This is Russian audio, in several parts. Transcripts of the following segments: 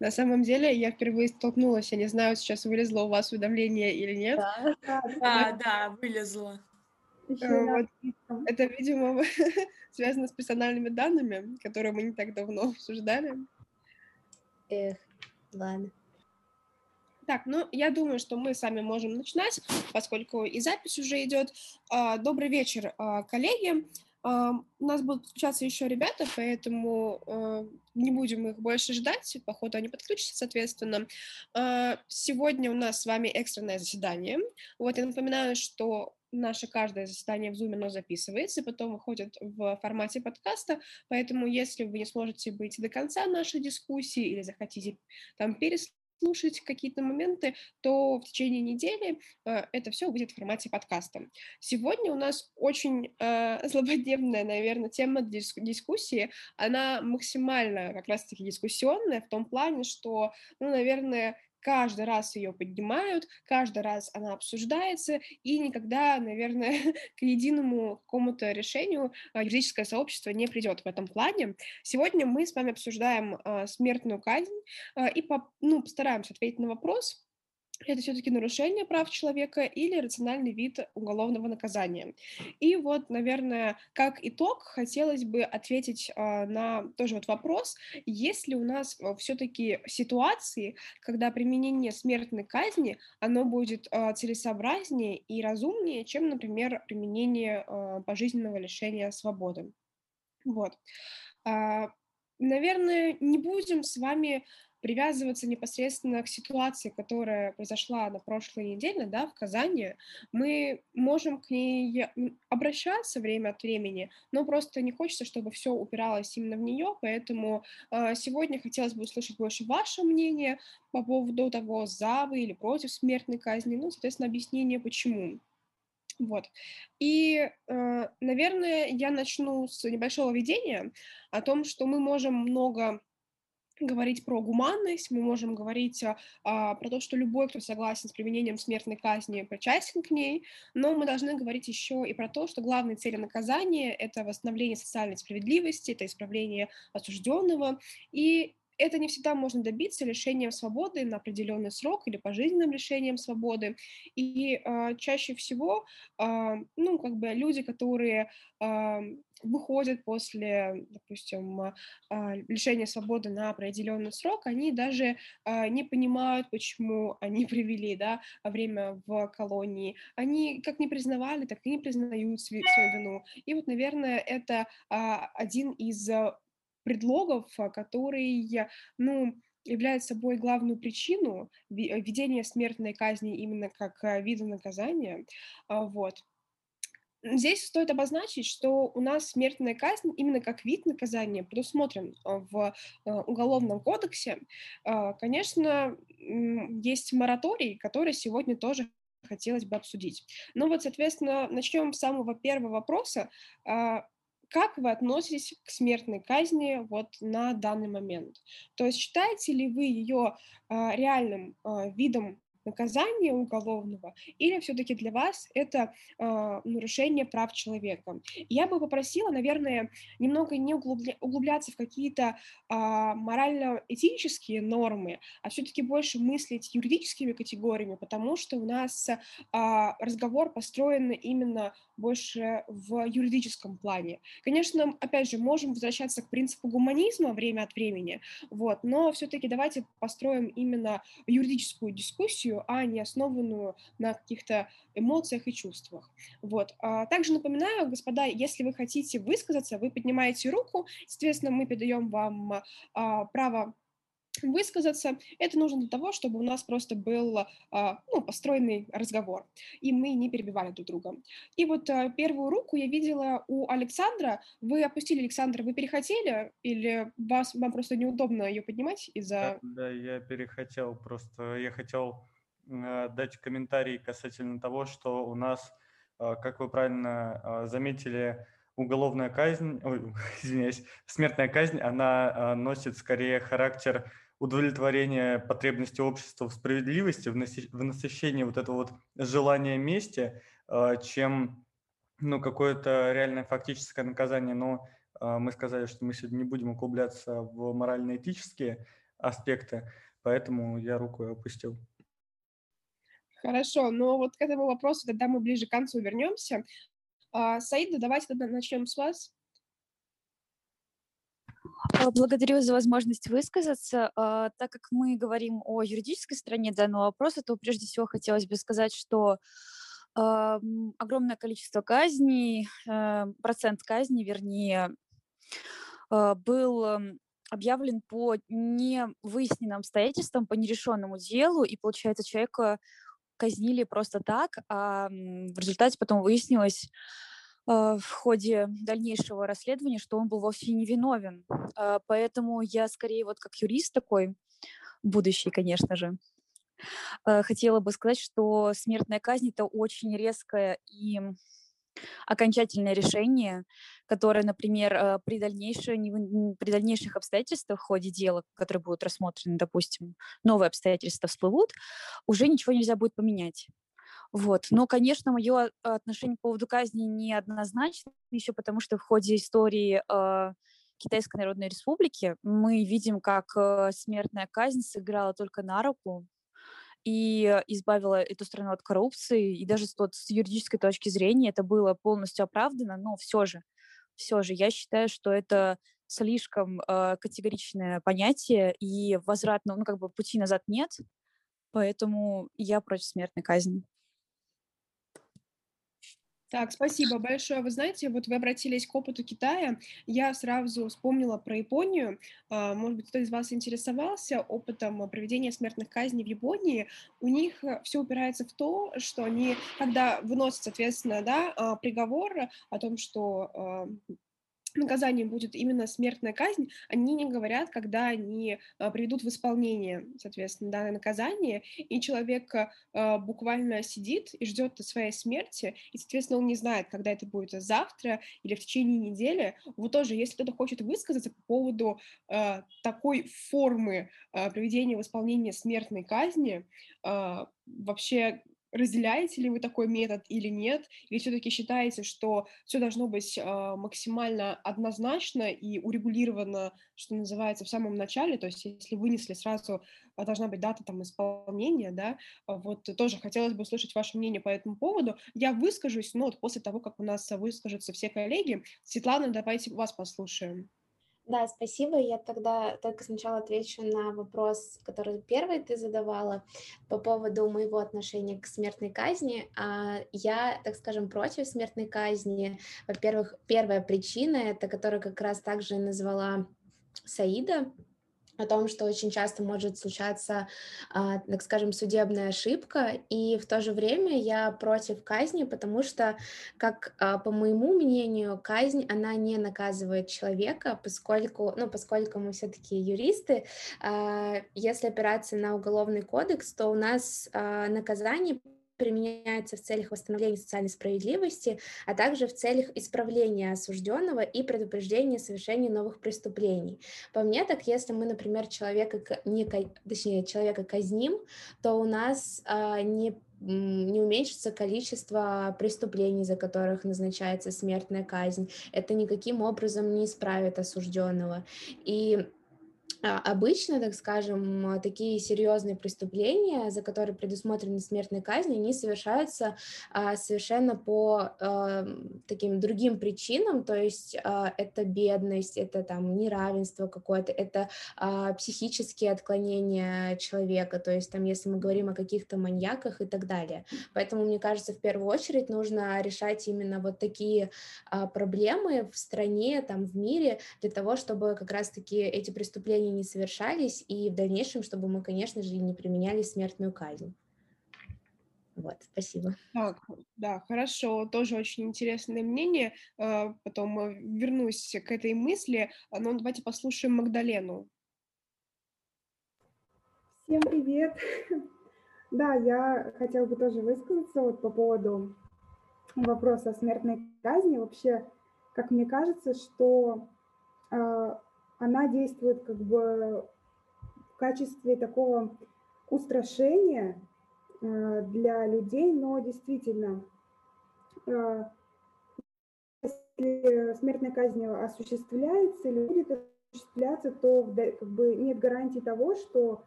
На самом деле, я впервые столкнулась, я не знаю, сейчас вылезло у вас уведомление или нет. Да, да, Да, да, вылезло. Вот английском. Это, видимо, связано с персональными данными, которые мы не так давно обсуждали. Эх, ладно. Так, ну, я думаю, что мы сами можем начинать, поскольку и запись уже идет. А, Добрый вечер, а, коллеги. У нас будут подключаться еще ребята, поэтому а, не будем их больше ждать, походу они подключатся, соответственно. А, Сегодня у нас с вами экстренное заседание. Вот, я напоминаю, что наше каждое заседание в Zoom, оно записывается, потом выходит в формате подкаста, поэтому если вы не сможете быть до конца нашей дискуссии или захотите там переслушать, слушать какие-то моменты, то в течение недели э, это все выйдет в формате подкаста. Сегодня у нас очень э, злободневная, наверное, тема дис- дискуссии. Она максимально как раз-таки дискуссионная в том плане, что, ну, наверное, каждый раз ее поднимают, каждый раз она обсуждается, и никогда, наверное, к единому какому-то решению а, юридическое сообщество не придет в этом плане. Сегодня мы с вами обсуждаем а, смертную казнь а, и ну, постараемся ответить на вопрос, это все-таки нарушение прав человека или рациональный вид уголовного наказания. И вот, наверное, как итог, хотелось бы ответить а, на тоже вот вопрос, есть ли у нас все-таки ситуации, когда применение смертной казни, оно будет а, целесообразнее и разумнее, чем, например, применение а, пожизненного лишения свободы. Вот. А, Наверное, не будем с вами привязываться непосредственно к ситуации, которая произошла на прошлой неделе, да, в Казани. Мы можем к ней обращаться время от времени, но просто не хочется, чтобы все упиралось именно в нее, поэтому э, сегодня хотелось бы услышать больше ваше мнение по поводу того, за вы или против смертной казни, ну, соответственно, объяснение, почему. Вот. И, э, наверное, я начну с небольшого введения о том, что мы можем много говорить про гуманность, мы можем говорить а, а, про то, что любой, кто согласен с применением смертной казни, причастен к ней, но мы должны говорить еще и про то, что главной целью наказания — это восстановление социальной справедливости, это исправление осужденного, и это не всегда можно добиться лишением свободы на определенный срок или пожизненным лишением свободы. И э, чаще всего, э, ну, как бы люди, которые э, выходят после, допустим, лишения свободы на определенный срок, они даже не понимают, почему они привели, да, время в колонии. Они как не признавали, так и не признают свою вину. И вот, наверное, это один из предлогов, который, ну, является собой главную причину введения смертной казни именно как вида наказания. А, Вот. Здесь стоит обозначить, что у нас смертная казнь именно как вид наказания предусмотрен в Уголовном кодексе. А, Конечно, есть мораторий, который сегодня тоже хотелось бы обсудить. Ну вот, соответственно, начнем с самого первого вопроса. Как вы относитесь к смертной казни вот на данный момент? То есть считаете ли вы ее а, реальным а, видом наказания уголовного, или все-таки для вас это э, нарушение прав человека. Я бы попросила, наверное, немного не углубля- углубляться в какие-то э, морально-этические нормы, а все-таки больше мыслить юридическими категориями, потому что у нас э, разговор построен именно больше в юридическом плане. Конечно, опять же, можем возвращаться к принципу гуманизма время от времени, вот, но все-таки давайте построим именно юридическую дискуссию, а не основанную на каких-то эмоциях и чувствах. Вот. А также напоминаю, господа, если вы хотите высказаться, вы поднимаете руку, соответственно, мы передаем вам а, право высказаться. Это нужно для того, чтобы у нас просто был а, ну, построенный разговор, и мы не перебивали друг друга. И вот а, первую руку я видела у Александра. Вы опустили, Александр, вы перехотели, или вас, вам просто неудобно ее поднимать из-за... Да, да, я перехотел, просто я хотел э, дать комментарий касательно того, что у нас, э, как вы правильно э, заметили, уголовная казнь, ой, извиняюсь, смертная казнь, она носит скорее характер удовлетворения потребности общества в справедливости, в насыщении вот этого вот желания мести, чем ну, какое-то реальное фактическое наказание. Но мы сказали, что мы сегодня не будем углубляться в морально-этические аспекты, поэтому я руку опустил. Хорошо, но вот к этому вопросу тогда мы ближе к концу вернемся. А, Саида, давайте тогда начнем с вас. А, благодарю за возможность высказаться. А, так как мы говорим о юридической стороне данного вопроса, то прежде всего хотелось бы сказать, что огромное количество казней, э, процент казней, вернее, был объявлен по невыясненным обстоятельствам, по нерешенному делу, и, получается, человека казнили просто так, а в результате потом выяснилось а, в ходе дальнейшего расследования, что он был вовсе не виновен. А, поэтому я скорее вот как юрист такой, будущий, конечно же, а, хотела бы сказать, что смертная казнь — это очень резкая и окончательное решение, которое, например, э, при, при дальнейших обстоятельствах в ходе дела, которые будут рассмотрены, допустим, новые обстоятельства всплывут, уже ничего нельзя будет поменять. Вот. Но, конечно, мое отношение по поводу казни неоднозначно, еще потому что в ходе истории э, Китайской Народной Республики мы видим, как э, смертная казнь сыграла только на руку и избавила эту страну от коррупции. И даже вот, с юридической точки зрения это было полностью оправдано, но все же, все же я считаю, что это слишком э, категоричное понятие, и возвратного, ну, как бы пути назад нет, поэтому я против смертной казни. Так, спасибо большое. Вы знаете, вот вы обратились к опыту Китая. Я сразу вспомнила про Японию. А, может быть, кто из вас интересовался опытом проведения смертных казней в Японии. У них э, все упирается в то, что они, когда выносят, соответственно, да, а, приговор о том, что а, наказанием будет именно смертная казнь, они не говорят, когда они а, приведут в исполнение, соответственно, данное наказание, и человек а, буквально сидит и ждет своей смерти, и, соответственно, он не знает, когда это будет завтра или в течение недели. Вот тоже, если кто-то хочет высказаться по поводу а, такой формы а, проведения в исполнение смертной казни, а, вообще разделяете ли вы такой метод или нет, или все-таки считаете, что все должно быть э, максимально однозначно и урегулировано, что называется, в самом начале, то есть если вынесли сразу, а, должна быть дата там исполнения, да, вот тоже хотелось бы услышать ваше мнение по этому поводу. Я выскажусь, но вот после того, как у нас выскажутся все коллеги. Светлана, давайте вас послушаем. Да, спасибо. Я тогда только сначала отвечу на вопрос, который первый ты задавала по поводу моего отношения к смертной казни. А, я, так скажем, против смертной казни. Во-первых, первая причина, это которая как раз также назвала Саида, о том, что очень часто может случаться, а, так скажем, судебная ошибка, и в то же время я против казни, потому что, как а, по моему мнению, казнь, она не наказывает человека, поскольку, ну, поскольку мы все-таки юристы, а, если опираться на уголовный кодекс, то у нас наказание применяется в целях восстановления социальной справедливости, а также в целях исправления осужденного и предупреждения совершения новых преступлений. По мне, так если мы, например, человека, не, точнее, человека казним, то у нас а, не не уменьшится количество преступлений, за которых назначается смертная казнь. Это никаким образом не исправит осужденного. И обычно, так скажем, такие серьезные преступления, за которые предусмотрены смертные казни, они совершаются а, совершенно по а, таким другим причинам, то есть это бедность, это там неравенство какое-то, это психические отклонения человека, то есть там, если мы говорим о каких-то маньяках и так далее. Поэтому, мне кажется, в первую очередь нужно решать именно вот такие проблемы в стране, там, в мире, для того, чтобы как раз-таки эти преступления они не совершались, и в дальнейшем, чтобы мы, конечно же, не применяли смертную казнь. Вот, спасибо. Так, да, хорошо, тоже очень интересное мнение. А, потом вернусь к этой мысли, но давайте послушаем Магдалену. Всем привет. Да, я хотела бы тоже высказаться вот по поводу вопроса о смертной казни. Вообще, как мне кажется, что а, она действует как бы в качестве такого устрашения э, для людей, но действительно, э, если смертная казнь осуществляется, люди осуществляться, то как бы нет гарантии того, что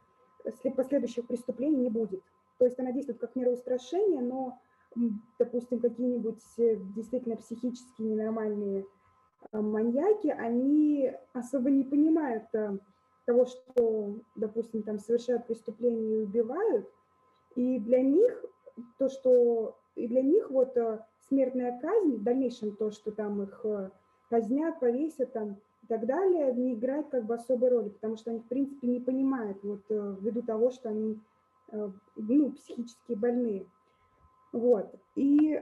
последующих преступлений не будет. То есть она действует как мера устрашения, но, допустим, какие-нибудь э, действительно психически ненормальные маньяки, они особо не понимают э, того, что, допустим, там совершают преступления и убивают, и для них то, что и для них вот смертная казнь, в дальнейшем то, что там их казнят, повесят там и так далее, не играет как бы особой роли, потому что они, в принципе, не понимают, вот ввиду того, что они ну, психически больные. Вот. И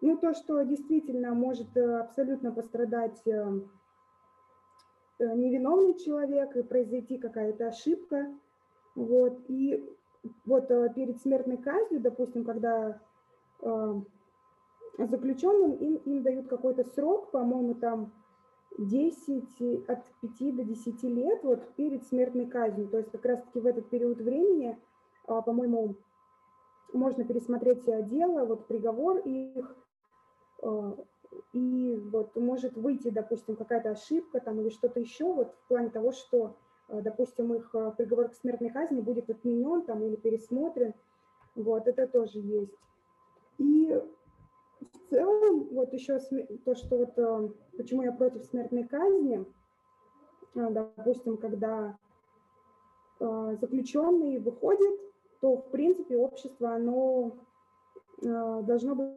ну, то, что действительно может абсолютно пострадать невиновный человек и произойти какая-то ошибка. Вот. И вот перед смертной казнью, допустим, когда заключенным им, им дают какой-то срок, по-моему, там 10, от 5 до 10 лет вот перед смертной казнью. То есть как раз-таки в этот период времени, по-моему, можно пересмотреть дело, вот приговор их, и вот может выйти, допустим, какая-то ошибка там или что-то еще вот в плане того, что, а, допустим, их приговор к смертной казни будет отменен там или пересмотрен. Вот, это тоже есть. И в целом, вот еще то, что вот почему я против смертной казни, допустим, когда заключенный выходит, то, в принципе, общество, оно должно быть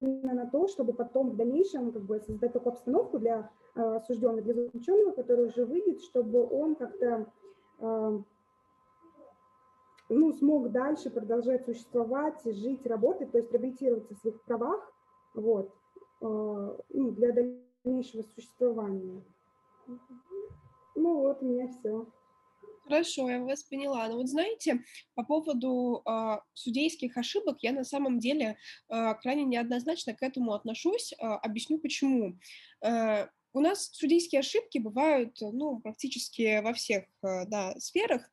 на то, чтобы потом в дальнейшем как бы создать такую обстановку для осужденного, для заключенного, который уже выйдет, чтобы он как-то ну, смог дальше продолжать существовать, жить, работать, то есть реабилитироваться в своих правах, вот, э, ну, для дальнейшего существования. Ну вот, у меня все. Хорошо, я вас поняла. Но вот знаете, по поводу э, судейских ошибок я на самом деле э, крайне неоднозначно к этому отношусь. Э, объясню почему. Э, у нас судейские ошибки бывают, ну, практически во всех, э, да, сферах.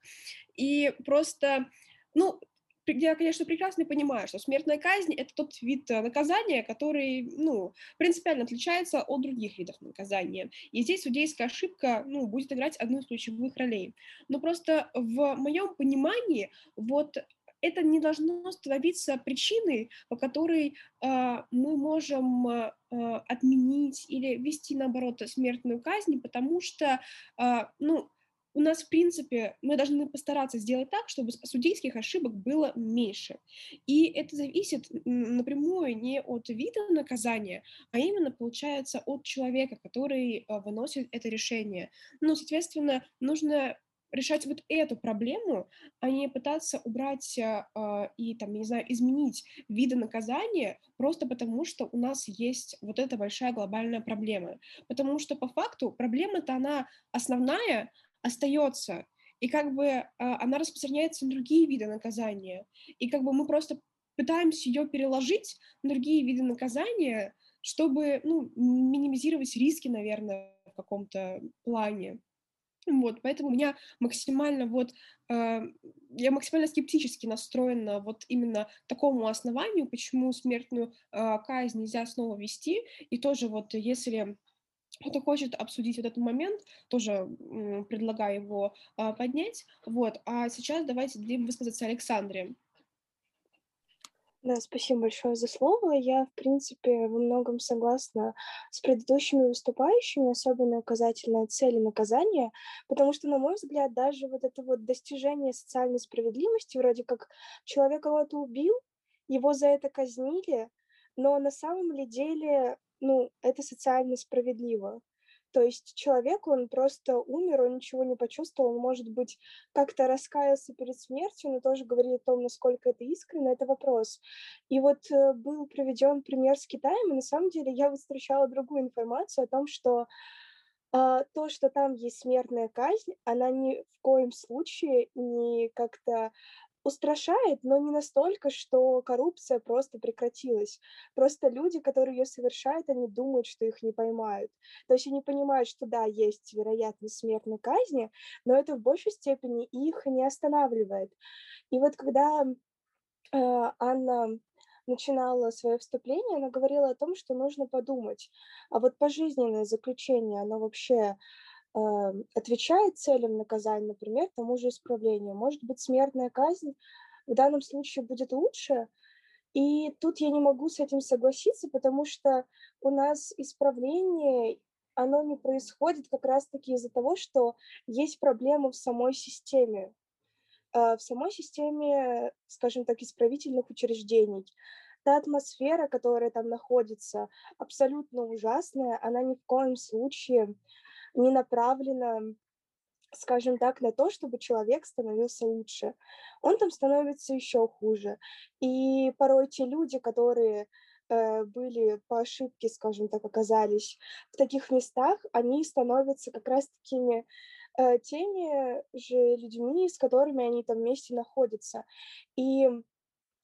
И просто, ну, я, конечно, прекрасно понимаю, что смертная казнь — это тот вид э, наказания, который, ну, принципиально отличается от других видов наказания. И здесь судейская ошибка, ну, будет играть одну из ключевых ролей. Но просто в моем понимании вот это не должно становиться причиной, по которой э, мы можем э, отменить или ввести, наоборот, смертную казнь, потому что, э, ну, у нас, в принципе, мы должны постараться сделать так, чтобы судейских ошибок было меньше. И это зависит напрямую не от вида наказания, а именно, получается, от человека, который а, выносит это решение. Ну, соответственно, нужно решать вот эту проблему, а не пытаться убрать э, и, там, не знаю, изменить виды наказания просто потому, что у нас есть вот эта большая глобальная проблема. Потому что по факту проблема-то она основная, остается, и как бы э, она распространяется на другие виды наказания. И как бы мы просто пытаемся ее переложить на другие виды наказания, чтобы ну, минимизировать риски, наверное, в каком-то плане. Вот, поэтому у меня максимально вот, э, я максимально скептически настроена вот именно такому основанию, почему смертную э, казнь нельзя снова вести, и тоже вот если кто хочет обсудить вот этот момент, тоже предлагаю его а, поднять. Вот. А сейчас давайте дадим высказаться Александре. Да, спасибо большое за слово. Я, в принципе, во многом согласна с предыдущими выступающими, особенно указательная цели наказания, потому что, на мой взгляд, даже вот это вот достижение социальной справедливости, вроде как человек кого-то убил, его за это казнили, но на самом ли деле ну, это социально справедливо. То есть человек, он просто умер, он ничего не почувствовал, он, может быть, как-то раскаялся перед смертью, но тоже говорит о том, насколько это искренне, это вопрос. И вот э, был приведен пример с Китаем, и на самом деле я встречала другую информацию о том, что а, то, что там есть смертная казнь, она ни в коем случае не как-то устрашает, но не настолько, что коррупция просто прекратилась. Просто люди, которые ее совершают, они думают, что их не поймают. То есть они понимают, что да, есть вероятность смертной казни, но это в большей степени их не останавливает. И вот когда э, Анна начинала свое вступление, она говорила о том, что нужно подумать, а вот пожизненное заключение, оно вообще отвечает целям наказания, например, тому же исправлению. Может быть, смертная казнь в данном случае будет лучше, и тут я не могу с этим согласиться, потому что у нас исправление, оно не происходит как раз-таки из-за того, что есть проблемы в самой системе. Э, в самой системе, скажем так, исправительных учреждений. Та атмосфера, которая там находится, абсолютно ужасная, она ни в коем случае не направлена скажем так, на то, чтобы человек становился лучше. Он там становится еще хуже. И порой те люди, которые э, были по ошибке, скажем так, оказались в таких местах, они становятся как раз такими э, теми же людьми, с которыми они там вместе находятся. И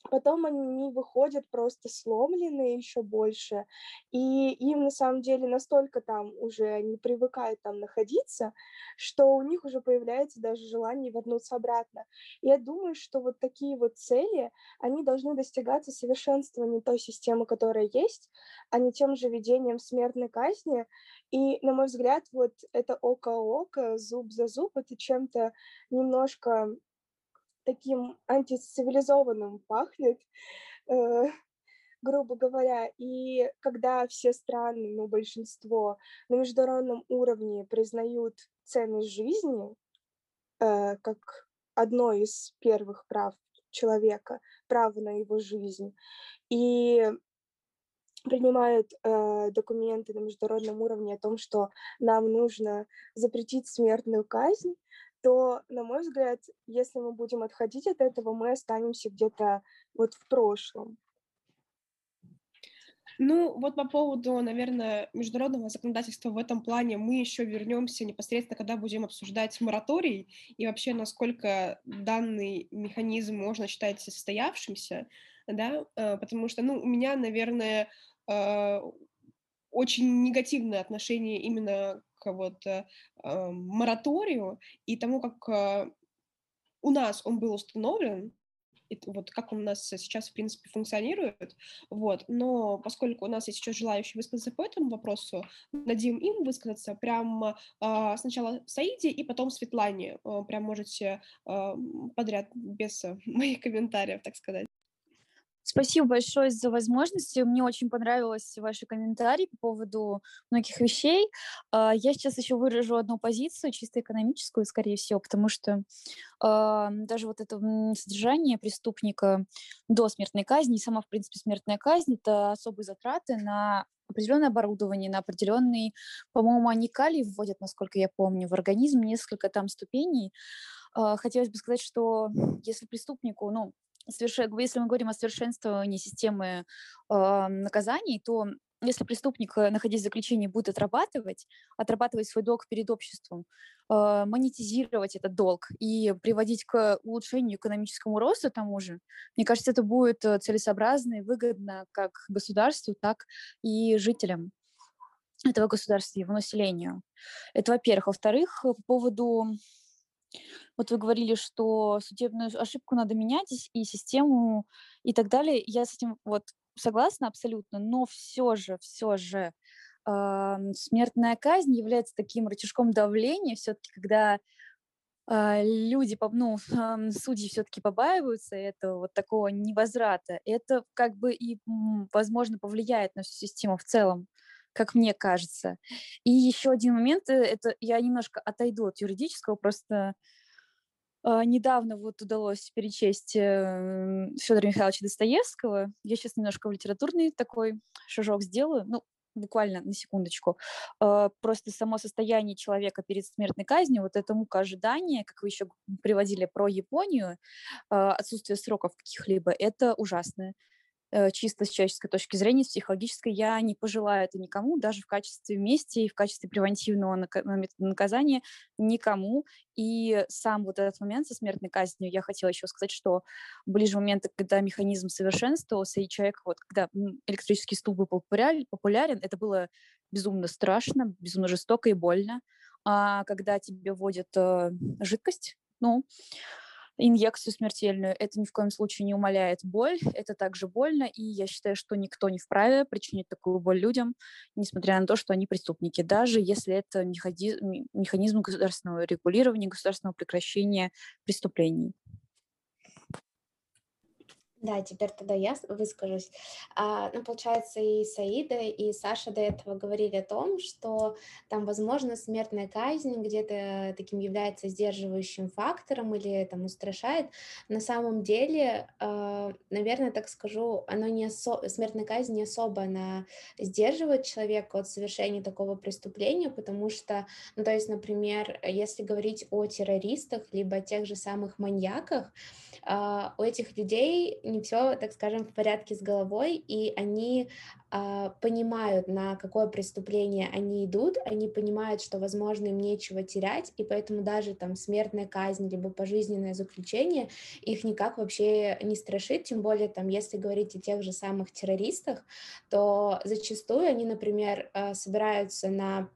Потом они выходят просто сломленные еще больше, и им на самом деле настолько там уже не привыкают там находиться, что у них уже появляется даже желание вернуться обратно. И я думаю, что вот такие вот цели, они должны достигаться совершенствованием той системы, которая есть, а не тем же ведением смертной казни. И, на мой взгляд, вот это око-око, зуб за зуб, это чем-то немножко таким антицивилизованным пахнет, э, грубо говоря. И когда все страны, ну, большинство на международном уровне признают ценность жизни э, как одно из первых прав человека, право на его жизнь, и принимают э, документы на международном уровне о том, что нам нужно запретить смертную казнь, то, на мой взгляд, если мы будем отходить от этого, мы останемся где-то вот в прошлом. Ну, вот по поводу, наверное, международного законодательства в этом плане мы еще вернемся непосредственно, когда будем обсуждать мораторий и вообще, насколько данный механизм можно считать состоявшимся, да, э, потому что, ну, у меня, наверное, э, очень негативное отношение именно вот э, мораторию и тому, как э, у нас он был установлен, и вот как он у нас сейчас, в принципе, функционирует, вот, но поскольку у нас есть еще желающие высказаться по этому вопросу, дадим им высказаться прям э, сначала Саиде и потом Светлане, э, прям можете э, подряд, без моих комментариев, так сказать. Спасибо большое за возможность. Мне очень понравилось ваши комментарии по поводу многих вещей. А, я сейчас еще выражу одну позицию, чисто экономическую, скорее всего, потому что а, даже вот это содержание преступника до смертной казни, и сама, в принципе, смертная казнь, это особые затраты на определенное оборудование, на определенный, по-моему, они калий вводят, насколько я помню, в организм, несколько там ступеней. А, хотелось бы сказать, что если преступнику, ну, если мы говорим о совершенствовании системы э, наказаний, то если преступник, э, находясь в заключении, будет отрабатывать, отрабатывать свой долг перед обществом, э, монетизировать этот долг и приводить к улучшению экономическому росту тому же, мне кажется, это будет э, целесообразно и выгодно как государству, так и жителям этого государства, его населению. Это во-первых. Во-вторых, по поводу вот вы говорили, что судебную ошибку надо менять и систему и так далее. Я с этим вот согласна абсолютно, но все же, все же э, смертная казнь является таким рычажком давления все-таки, когда э, люди, ну, э, судьи все-таки побаиваются этого вот такого невозврата. Это как бы и, возможно, повлияет на всю систему в целом как мне кажется. И еще один момент, э, это я немножко отойду от юридического, просто э, недавно вот удалось перечесть э, Федора Михайловича Достоевского. Я сейчас немножко в литературный такой шажок сделаю, ну, буквально на секундочку. Э, просто само состояние человека перед смертной казнью, вот это мука ожидания, как вы еще приводили про Японию, э, отсутствие сроков каких-либо, это ужасное. Э, чисто с человеческой точки зрения, с психологической, я не пожелаю это никому, даже в качестве мести и в качестве превентивного наказания никому. И сам вот этот момент со смертной казнью, я хотела еще сказать, что ближе моменты, когда механизм совершенствовался, и человек, вот когда электрический стул был популярен, это было безумно страшно, безумно жестоко и больно. А когда тебе вводят э, жидкость, ну, инъекцию смертельную. Это ни в коем случае не умаляет боль, это также больно, и я считаю, что никто не вправе причинить такую боль людям, несмотря на то, что они преступники, даже если это механизм государственного регулирования, государственного прекращения преступлений. Да, теперь тогда я выскажусь. А, ну, получается, и Саида, и Саша до этого говорили о том, что там, возможно, смертная казнь где-то таким является сдерживающим фактором или там устрашает. На самом деле, э, наверное, так скажу, оно не осо... смертная казнь не особо она сдерживает человека от совершения такого преступления, потому что, ну, то есть, например, если говорить о террористах, либо о тех же самых маньяках, э, у этих людей не все, так скажем, в порядке с головой, и они э, понимают, на какое преступление они идут, они понимают, что, возможно, им нечего терять, и поэтому даже там смертная казнь, либо пожизненное заключение их никак вообще не страшит, тем более там, если говорить о тех же самых террористах, то зачастую они, например, э, собираются на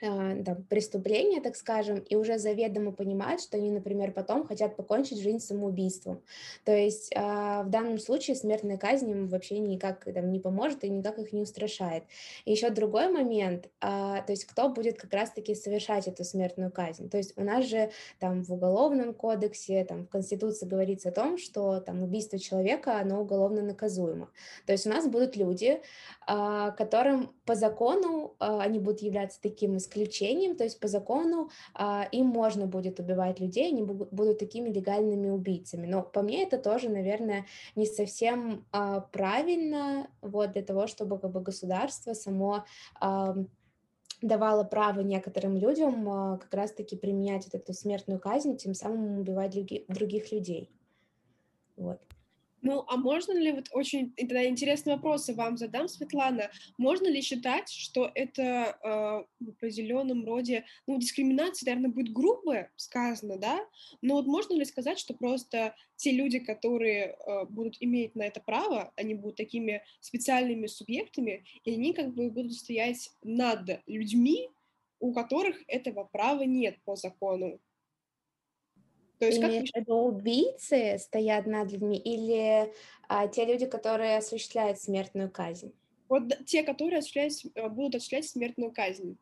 там, преступления, так скажем, и уже заведомо понимают, что они, например, потом хотят покончить жизнь самоубийством. То есть а, в данном случае смертная казнь им вообще никак там, не поможет и никак их не устрашает. И еще другой момент, а, то есть кто будет как раз-таки совершать эту смертную казнь. То есть у нас же там в Уголовном кодексе, там в Конституции говорится о том, что там убийство человека, оно уголовно наказуемо. То есть у нас будут люди, которым по закону они будут являться таким исключением, то есть по закону а, им можно будет убивать людей, они будут такими легальными убийцами. Но по мне это тоже, наверное, не совсем а, правильно вот для того, чтобы как бы государство само а, давало право некоторым людям как раз-таки применять вот эту смертную казнь, тем самым убивать други, других людей. Вот. Ну, а можно ли, вот очень тогда интересный вопрос я вам задам, Светлана, можно ли считать, что это э, в определенном роде, ну, дискриминация, наверное, будет грубо сказано, да, но вот можно ли сказать, что просто те люди, которые э, будут иметь на это право, они будут такими специальными субъектами, и они как бы будут стоять над людьми, у которых этого права нет по закону. То есть как... это убийцы стоят над людьми или а, те люди, которые осуществляют смертную казнь? Вот те, которые осуществляют, э, будут осуществлять смертную казнь.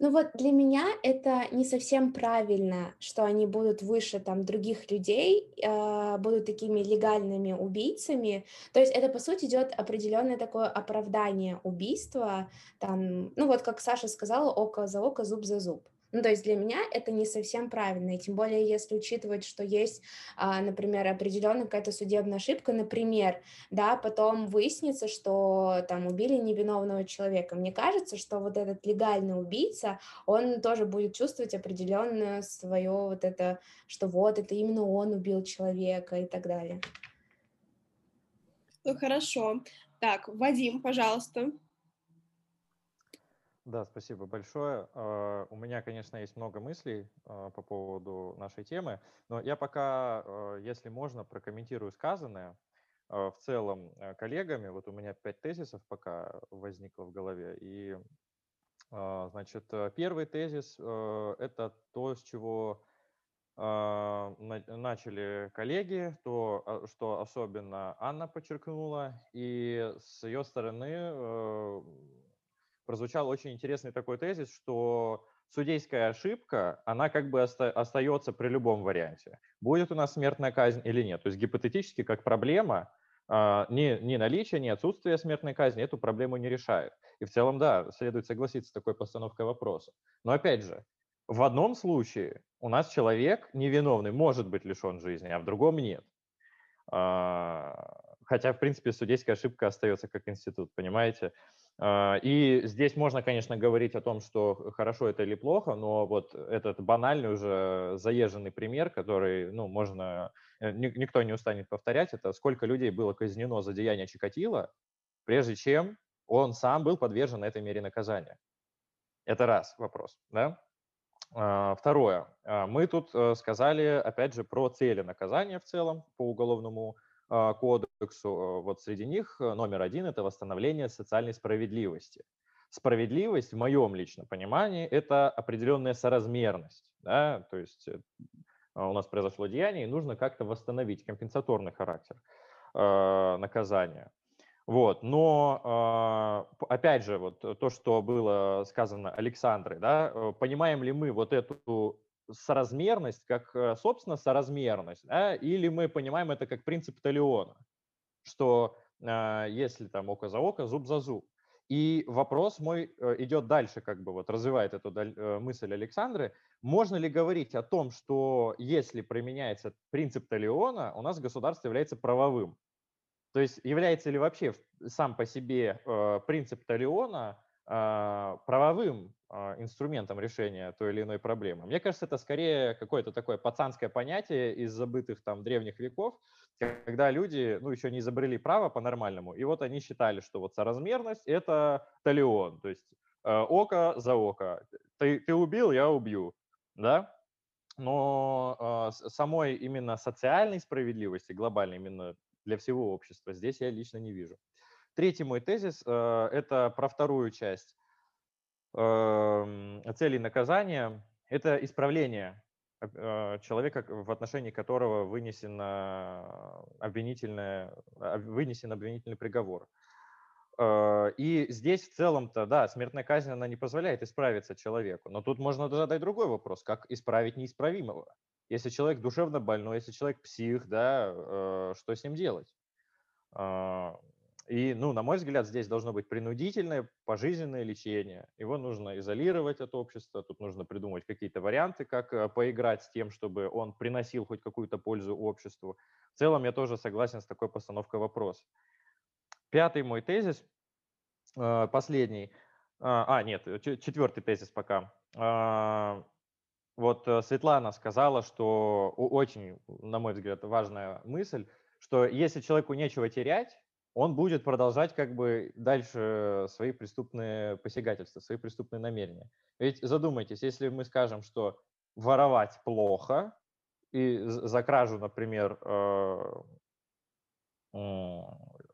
Ну вот для меня это не совсем правильно, что они будут выше там других людей, э, будут такими легальными убийцами. То есть это по сути идет определенное такое оправдание убийства, там, ну вот как Саша сказала, око за око, зуб за зуб. Ну, то есть для меня это не совсем правильно, и тем более если учитывать, что есть, а, например, определенная какая-то судебная ошибка, например, да, потом выяснится, что там убили невиновного человека. Мне кажется, что вот этот легальный убийца, он тоже будет чувствовать определенное свое вот это, что вот это именно он убил человека и так далее. Ну, хорошо. Так, Вадим, пожалуйста. Да, спасибо большое. А, у меня, конечно, есть много мыслей а, по поводу нашей темы, но я пока, а, если можно, прокомментирую сказанное. В целом коллегами, вот у меня пять тезисов пока возникло в голове, и, значит, первый тезис – это то, с чего начали коллеги, то, что особенно Анна подчеркнула, и с ее стороны прозвучал очень интересный такой тезис, что судейская ошибка, она как бы оста- остается при любом варианте. Будет у нас смертная казнь или нет. То есть гипотетически как проблема э, ни, ни наличие, ни отсутствие смертной казни эту проблему не решает. И в целом, да, следует согласиться с такой постановкой вопроса. Но опять же, в одном случае у нас человек невиновный может быть лишен жизни, а в другом нет. А, хотя, в принципе, судейская ошибка остается как институт, понимаете? А, и здесь можно, конечно, говорить о том, что хорошо это или плохо, но вот этот банальный уже заезженный пример, который, ну, можно, э, никто не устанет повторять, это сколько людей было казнено за деяние Чикатила, прежде чем он сам был подвержен этой мере наказания. Это раз вопрос, да? А, второе. А, мы тут э, сказали, опять же, про цели наказания в целом по уголовному кодексу. Э, вот среди них э, номер один – это восстановление социальной справедливости. Справедливость, в моем личном понимании, это определенная соразмерность. Да? То есть у нас произошло деяние, и нужно как-то восстановить компенсаторный характер э, наказания. Вот, но опять же, вот то, что было сказано Александрой, да, понимаем ли мы вот эту соразмерность как, собственно, соразмерность, да, или мы понимаем это как принцип Талиона, что если там око за око, зуб за зуб. И вопрос мой э, идет дальше, как бы вот развивает эту э, мысль Александры. Можно ли говорить о том, что если применяется принцип Талиона, у нас государство является правовым? То есть является ли вообще сам по себе э, принцип Талиона правовым инструментом решения той или иной проблемы? Мне кажется, это скорее какое-то такое пацанское понятие из забытых там древних веков, когда люди, ну, еще не изобрели право по-нормальному, и вот они считали, что вот соразмерность – это талион, то есть э, око за око. Ты, ты убил, я убью, да? Но э, самой именно социальной справедливости, глобальной именно для всего общества, здесь я лично не вижу. Третий мой тезис э, – это про вторую часть э, целей наказания. Это исправление Э, человека, в отношении которого вынесен обвинительное, вынесен обвинительный приговор. Э, и здесь в целом-то, да, смертная казнь, она не позволяет исправиться человеку. Но тут можно задать другой вопрос, как исправить неисправимого? Если человек душевно больной, если человек псих, да, э, что с ним делать? И, ну, на мой взгляд, здесь должно быть принудительное пожизненное лечение. Его нужно изолировать от общества, тут нужно придумать какие-то варианты, как э, поиграть с тем, чтобы он приносил хоть какую-то пользу обществу. В целом я тоже согласен с такой постановкой вопроса. Пятый мой тезис, э, последний. А, а нет, четвертый тезис пока. А, вот э, Светлана сказала, что очень, на мой взгляд, важная мысль, что если человеку нечего терять, он будет продолжать как бы дальше свои преступные посягательства, свои преступные намерения. Ведь задумайтесь, если мы скажем, что воровать плохо, и за кражу, например, э,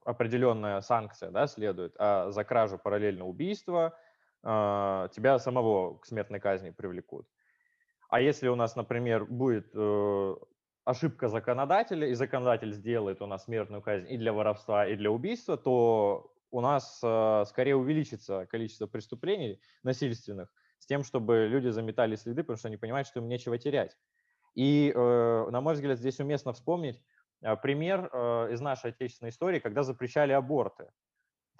определенная санкция да, следует, а за кражу параллельно убийство, э, тебя самого к смертной казни привлекут. А если у нас, например, будет э, ошибка законодателя, и законодатель сделает у нас смертную казнь и для воровства, и для убийства, то у нас э, скорее увеличится количество преступлений насильственных с тем, чтобы люди заметали следы, потому что они понимают, что им нечего терять. И, э, на мой взгляд, здесь уместно вспомнить э, пример э, из нашей отечественной истории, когда запрещали аборты.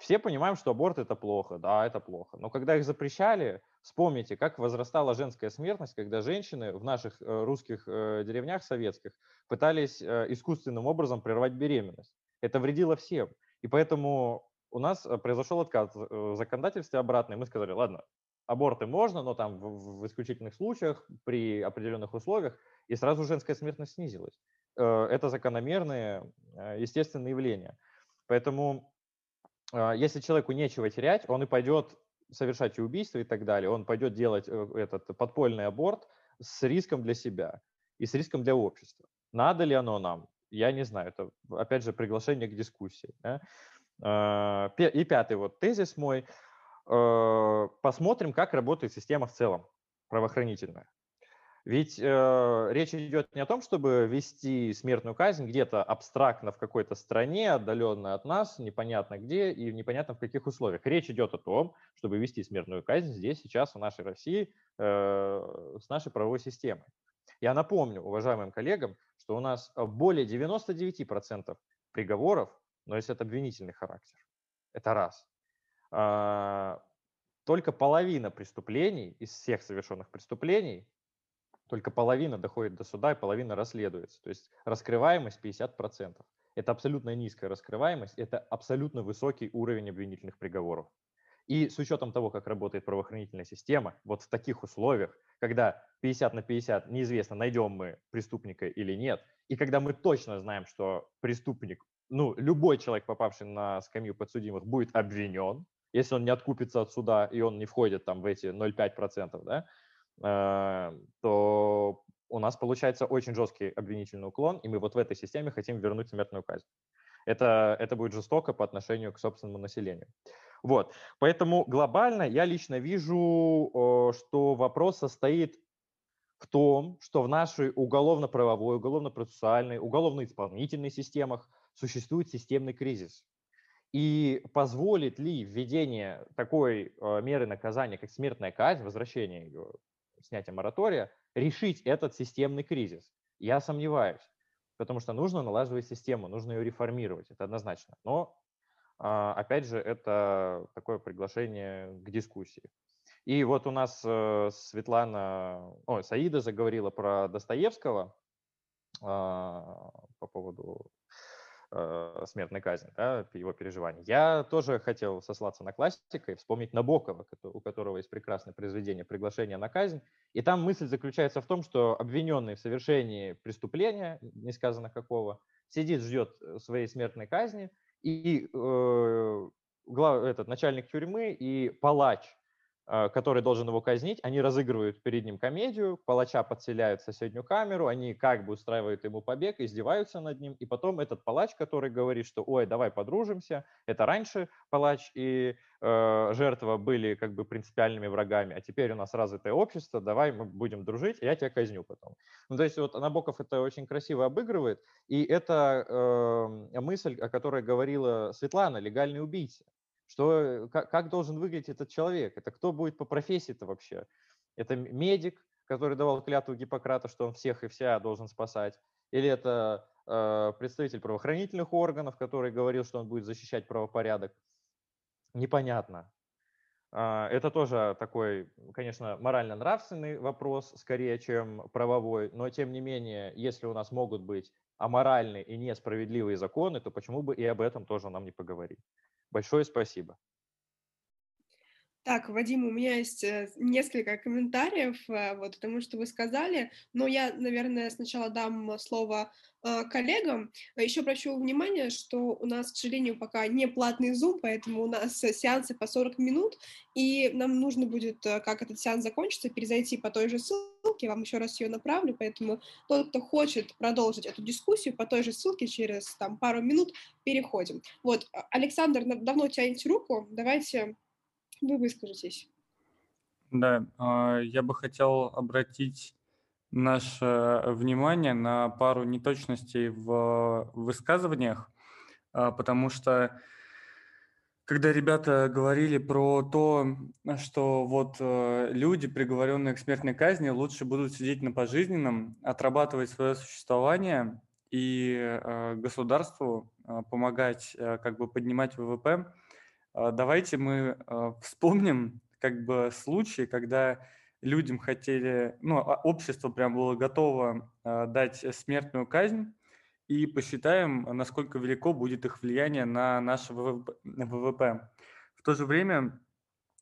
Все понимаем, что аборт это плохо, да, это плохо. Но когда их запрещали, вспомните, как возрастала женская смертность, когда женщины в наших э, русских э, деревнях советских пытались э, искусственным образом прервать беременность. Это вредило всем. И поэтому у нас произошел отказ в законодательстве обратный. Мы сказали, ладно, аборты можно, но там в, в исключительных случаях, при определенных условиях, и сразу женская смертность снизилась. Это закономерные, естественные явления. Поэтому если человеку нечего терять, он и пойдет совершать и убийство и так далее, он пойдет делать э, этот подпольный аборт с риском для себя и с риском для общества. Надо ли оно нам? Я не знаю. Это, опять же, приглашение к дискуссии. Да? А, и пятый вот тезис мой. Э, посмотрим, как работает система в целом правоохранительная. Ведь э, речь идет не о том, чтобы вести смертную казнь где-то абстрактно в какой-то стране, отдаленно от нас, непонятно где и непонятно в каких условиях. Речь идет о том, чтобы вести смертную казнь здесь, сейчас, в нашей России, э, с нашей правовой системой. Я напомню уважаемым коллегам, что у нас более 99% приговоров носят обвинительный характер. Это раз. А, только половина преступлений из всех совершенных преступлений только половина доходит до суда и половина расследуется. То есть раскрываемость 50%. Это абсолютно низкая раскрываемость, это абсолютно высокий уровень обвинительных приговоров. И с учетом того, как работает правоохранительная система, вот в таких условиях, когда 50 на 50 неизвестно, найдем мы преступника или нет, и когда мы точно знаем, что преступник, ну, любой человек, попавший на скамью подсудимых, будет обвинен, если он не откупится от суда и он не входит там в эти 0,5%, да, то у нас получается очень жесткий обвинительный уклон, и мы вот в этой системе хотим вернуть смертную казнь. Это, это будет жестоко по отношению к собственному населению. Вот. Поэтому глобально я лично вижу, что вопрос состоит в том, что в нашей уголовно-правовой, уголовно-процессуальной, уголовно-исполнительной системах существует системный кризис. И позволит ли введение такой э, меры наказания, как смертная казнь, возвращение ее, снятие моратория, решить этот системный кризис? Я сомневаюсь, потому что нужно налаживать систему, нужно ее реформировать, это однозначно. Но, э, опять же, это такое приглашение к дискуссии. И вот у нас э, Светлана, о, Саида заговорила про Достоевского э, по поводу э, смертной казни, да, его переживаний. Я тоже хотел сослаться на классика и вспомнить Набокова, у которого есть прекрасное произведение «Приглашение на казнь». И там мысль заключается в том, что обвиненный в совершении преступления, не сказано какого, сидит, ждет э, своей смертной казни, и э, глав, этот, начальник тюрьмы и палач который должен его казнить, они разыгрывают перед ним комедию, палача подселяют в соседнюю камеру, они как бы устраивают ему побег, издеваются над ним, и потом этот палач, который говорит, что ой, давай подружимся, это раньше палач и э, жертва были как бы принципиальными врагами, а теперь у нас развитое общество, давай мы будем дружить, я тебя казню потом. Ну, то есть вот Набоков это очень красиво обыгрывает, и это э, мысль, о которой говорила Светлана, легальный убийца что, как, как должен выглядеть этот человек, это кто будет по профессии-то вообще. Это медик, который давал клятву Гиппократа, что он всех и вся должен спасать, или это э, представитель правоохранительных органов, который говорил, что он будет защищать правопорядок. Непонятно. Э, это тоже такой, конечно, морально-нравственный вопрос, скорее, чем правовой, но тем не менее, если у нас могут быть аморальные и несправедливые законы, то почему бы и об этом тоже нам не поговорить? Большое спасибо. Так, Вадим, у меня есть э, несколько комментариев, э, вот тому, что вы сказали, но я, наверное, сначала дам слово э, коллегам. Еще обращу внимание, что у нас, к сожалению, пока не платный Zoom, поэтому у нас сеансы по 40 минут, и нам нужно будет, как этот сеанс закончится, перезайти по той же ссылке, вам еще раз ее направлю, поэтому тот, кто хочет продолжить эту дискуссию, по той же ссылке через там, пару минут переходим. Вот, Александр, давно тянете руку, давайте вы выскажетесь. Да, а, я бы хотел обратить наше внимание на пару неточностей в высказываниях, а, потому что когда ребята говорили про то, что вот э, люди, приговоренные к смертной казни, лучше будут сидеть на пожизненном, отрабатывать свое существование и э, государству э, помогать как бы поднимать ВВП, давайте мы а, вспомним как бы случаи, когда людям хотели, ну, а, общество прям было готово дать смертную казнь, и посчитаем, насколько велико будет их влияние на наше ВВП. В то же время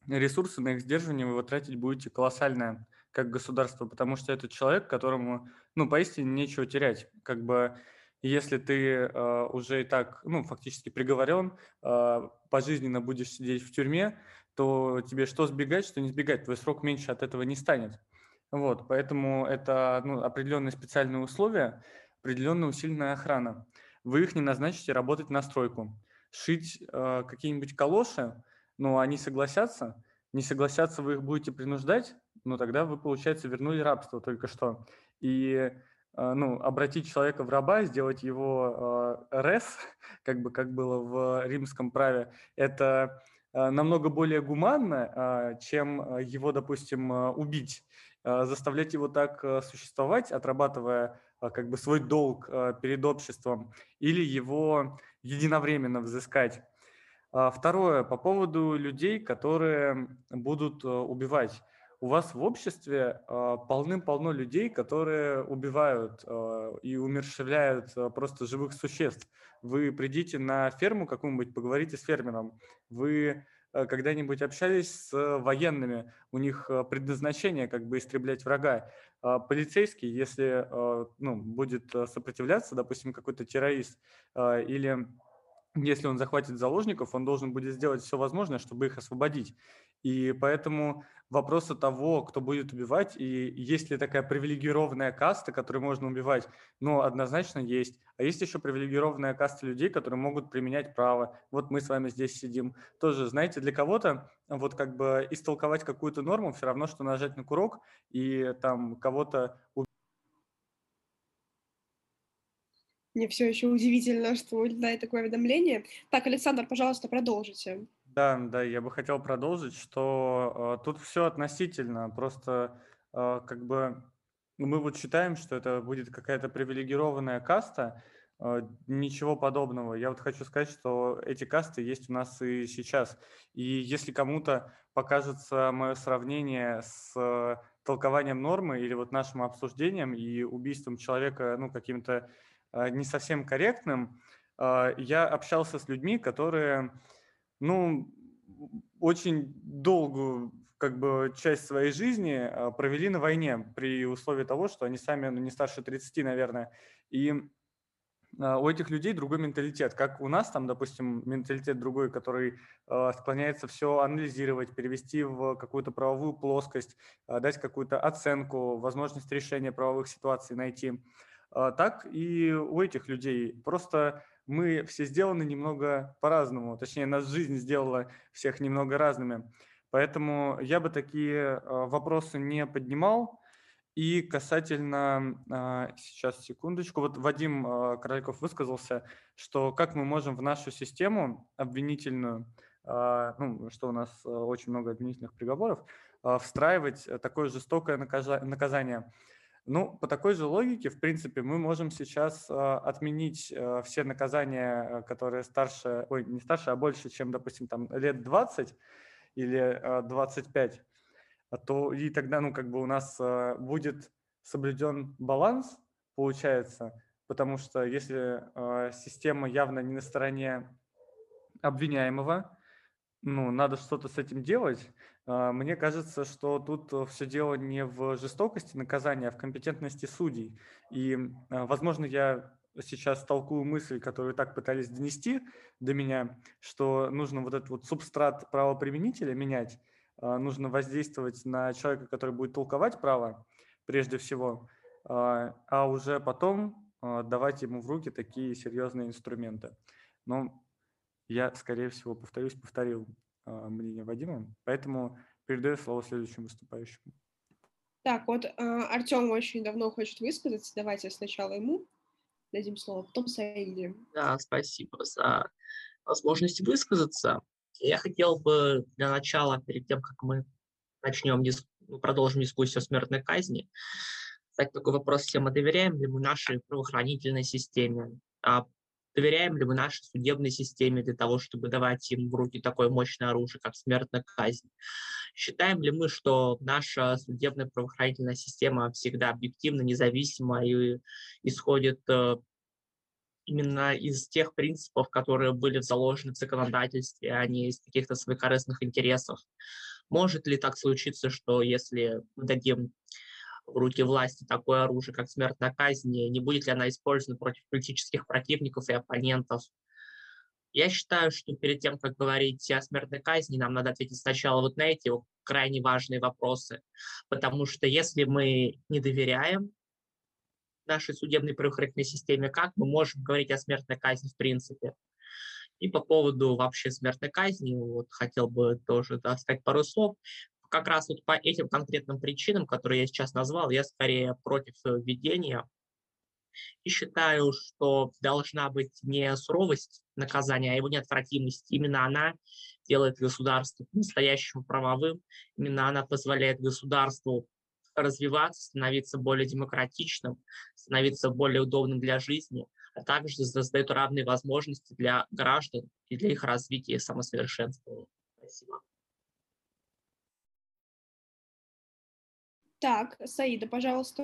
ресурсы на их сдерживание вы тратить будете колоссальное как государство, потому что это человек, которому, ну, поистине нечего терять. Как бы если ты э, уже и так, ну, фактически приговорен, э, пожизненно будешь сидеть в тюрьме, то тебе что сбегать, что не сбегать, твой срок меньше от этого не станет. Вот, поэтому это ну, определенные специальные условия, определенная усиленная охрана. Вы их не назначите работать на стройку. Шить э, какие-нибудь калоши, но они согласятся, не согласятся, вы их будете принуждать, но тогда вы, получается, вернули рабство только что. И ну, обратить человека в раба, сделать его э, рес, как бы как было в римском праве, это э, намного более гуманно, чем его, допустим, убить, заставлять его так существовать, отрабатывая как бы свой долг перед обществом, или его единовременно взыскать. Второе, по поводу людей, которые будут убивать у вас в обществе э, полным-полно людей, которые убивают э, и умерщвляют э, просто живых существ. Вы придите на ферму какую-нибудь, поговорите с фермером. Вы э, когда-нибудь общались с военными, у них э, предназначение как бы истреблять врага. Э, полицейский, если э, ну, будет сопротивляться, допустим, какой-то террорист э, или если он захватит заложников, он должен будет сделать все возможное, чтобы их освободить. И поэтому вопросы того, кто будет убивать, и есть ли такая привилегированная каста, которую можно убивать, ну, однозначно есть. А есть еще привилегированная каста людей, которые могут применять право. Вот мы с вами здесь сидим. Тоже, знаете, для кого-то вот как бы истолковать какую-то норму все равно, что нажать на курок и там кого-то Мне все еще удивительно, что улетает такое уведомление. Так, Александр, пожалуйста, продолжите. Да, да, я бы хотел продолжить, что э, тут все относительно. Просто э, как бы мы вот считаем, что это будет какая-то привилегированная каста, э, ничего подобного. Я вот хочу сказать, что эти касты есть у нас и сейчас. И если кому-то покажется мое сравнение с толкованием нормы или вот нашим обсуждением и убийством человека, ну, каким-то не совсем корректным. А, я общался с людьми, которые, ну, очень долгую как бы часть своей жизни а, провели на войне при условии того, что они сами ну, не старше 30, наверное. И у этих людей другой менталитет. Как у нас там, допустим, менталитет другой, который склоняется все анализировать, перевести в какую-то правовую плоскость, дать какую-то оценку, возможность решения правовых ситуаций найти. А, так и у этих людей. Просто мы все сделаны немного по-разному, точнее, нас жизнь сделала всех немного разными. Поэтому я бы такие а, вопросы не поднимал. И касательно, а, сейчас секундочку, вот Вадим Корольков высказался, что как мы можем в нашу систему обвинительную, ну, что у нас очень много обвинительных приговоров, встраивать такое жестокое наказание. Ну, по такой же логике, в принципе, мы можем сейчас э, отменить э, все наказания, э, которые старше, ой, не старше, а больше, чем, допустим, там лет 20 или э, 25, а то и тогда, ну, как бы у нас э, будет соблюден баланс, получается, потому что если э, система явно не на стороне обвиняемого, ну, надо что-то с этим делать, а, мне кажется, что тут э, все дело не в жестокости наказания, а в компетентности судей. И, а, возможно, я сейчас толкую мысль, которую так пытались донести до меня, что нужно вот этот вот субстрат правоприменителя менять, а, нужно воздействовать на человека, который будет толковать право прежде всего, а уже потом давать ему в руки такие серьезные инструменты. Но я, скорее всего, повторюсь, повторил а, мнение Вадима, поэтому передаю слово следующему выступающему. Так, вот э, Артем очень давно хочет высказаться, давайте сначала ему дадим слово, потом Саиде. Да, спасибо за возможность высказаться. Я хотел бы для начала, перед тем, как мы начнем, диск... продолжим дискуссию о смертной казни, задать такой вопрос всем, мы доверяем ли мы нашей правоохранительной системе? А Доверяем ли мы нашей судебной системе для того, чтобы давать им в руки такое мощное оружие, как смертная казнь? Считаем ли мы, что наша судебная правоохранительная система всегда объективно, независима и исходит э, именно из тех принципов, которые были заложены в законодательстве, а не из каких-то своих корыстных интересов? Может ли так случиться, что если мы дадим руки власти такое оружие, как смертная казнь, не будет ли она использована против политических противников и оппонентов. Я считаю, что перед тем, как говорить о смертной казни, нам надо ответить сначала вот на эти крайне важные вопросы. Потому что если мы не доверяем нашей судебной правоохранительной системе, как мы можем говорить о смертной казни в принципе? И по поводу вообще смертной казни, вот хотел бы тоже да, сказать пару слов как раз вот по этим конкретным причинам, которые я сейчас назвал, я скорее против введения и считаю, что должна быть не суровость наказания, а его неотвратимость. Именно она делает государство настоящим правовым, именно она позволяет государству развиваться, становиться более демократичным, становиться более удобным для жизни, а также создает равные возможности для граждан и для их развития и самосовершенствования. Спасибо. Так, Саида, пожалуйста.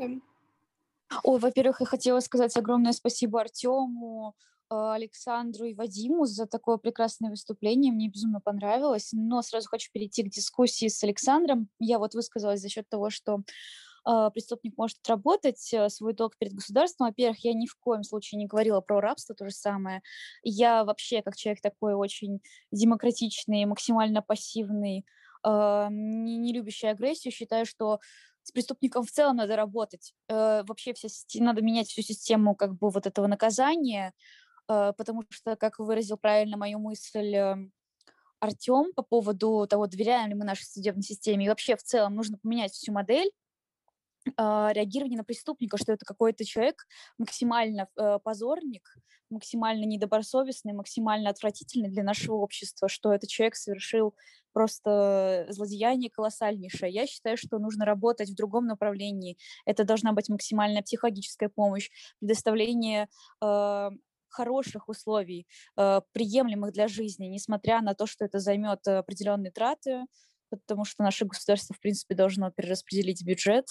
Ой, во-первых, я хотела сказать огромное спасибо Артему, э, Александру и Вадиму за такое прекрасное выступление. Мне безумно понравилось. Но сразу хочу перейти к дискуссии с Александром. Я вот высказалась за счет того, что э, преступник может отработать э, свой долг перед государством. Во-первых, я ни в коем случае не говорила про рабство, то же самое. Я вообще, как человек такой очень демократичный, максимально пассивный, не, не любящий агрессию, считаю, что с преступником в целом надо работать. Э, вообще вся, надо менять всю систему как бы вот этого наказания, э, потому что, как выразил правильно мою мысль эм, Артем по поводу того, доверяем ли мы нашей судебной системе. И вообще в целом нужно поменять всю модель а, реагирования на преступника, что это какой-то человек максимально э, позорник, максимально недобросовестный, максимально отвратительный для нашего общества, что этот человек совершил просто злодеяние колоссальнейшее. Я считаю, что нужно работать в другом направлении. Это должна быть максимальная психологическая помощь, предоставление э, хороших условий, э, приемлемых для жизни, несмотря на то, что это займет определенные траты, потому что наше государство, в принципе, должно перераспределить бюджет,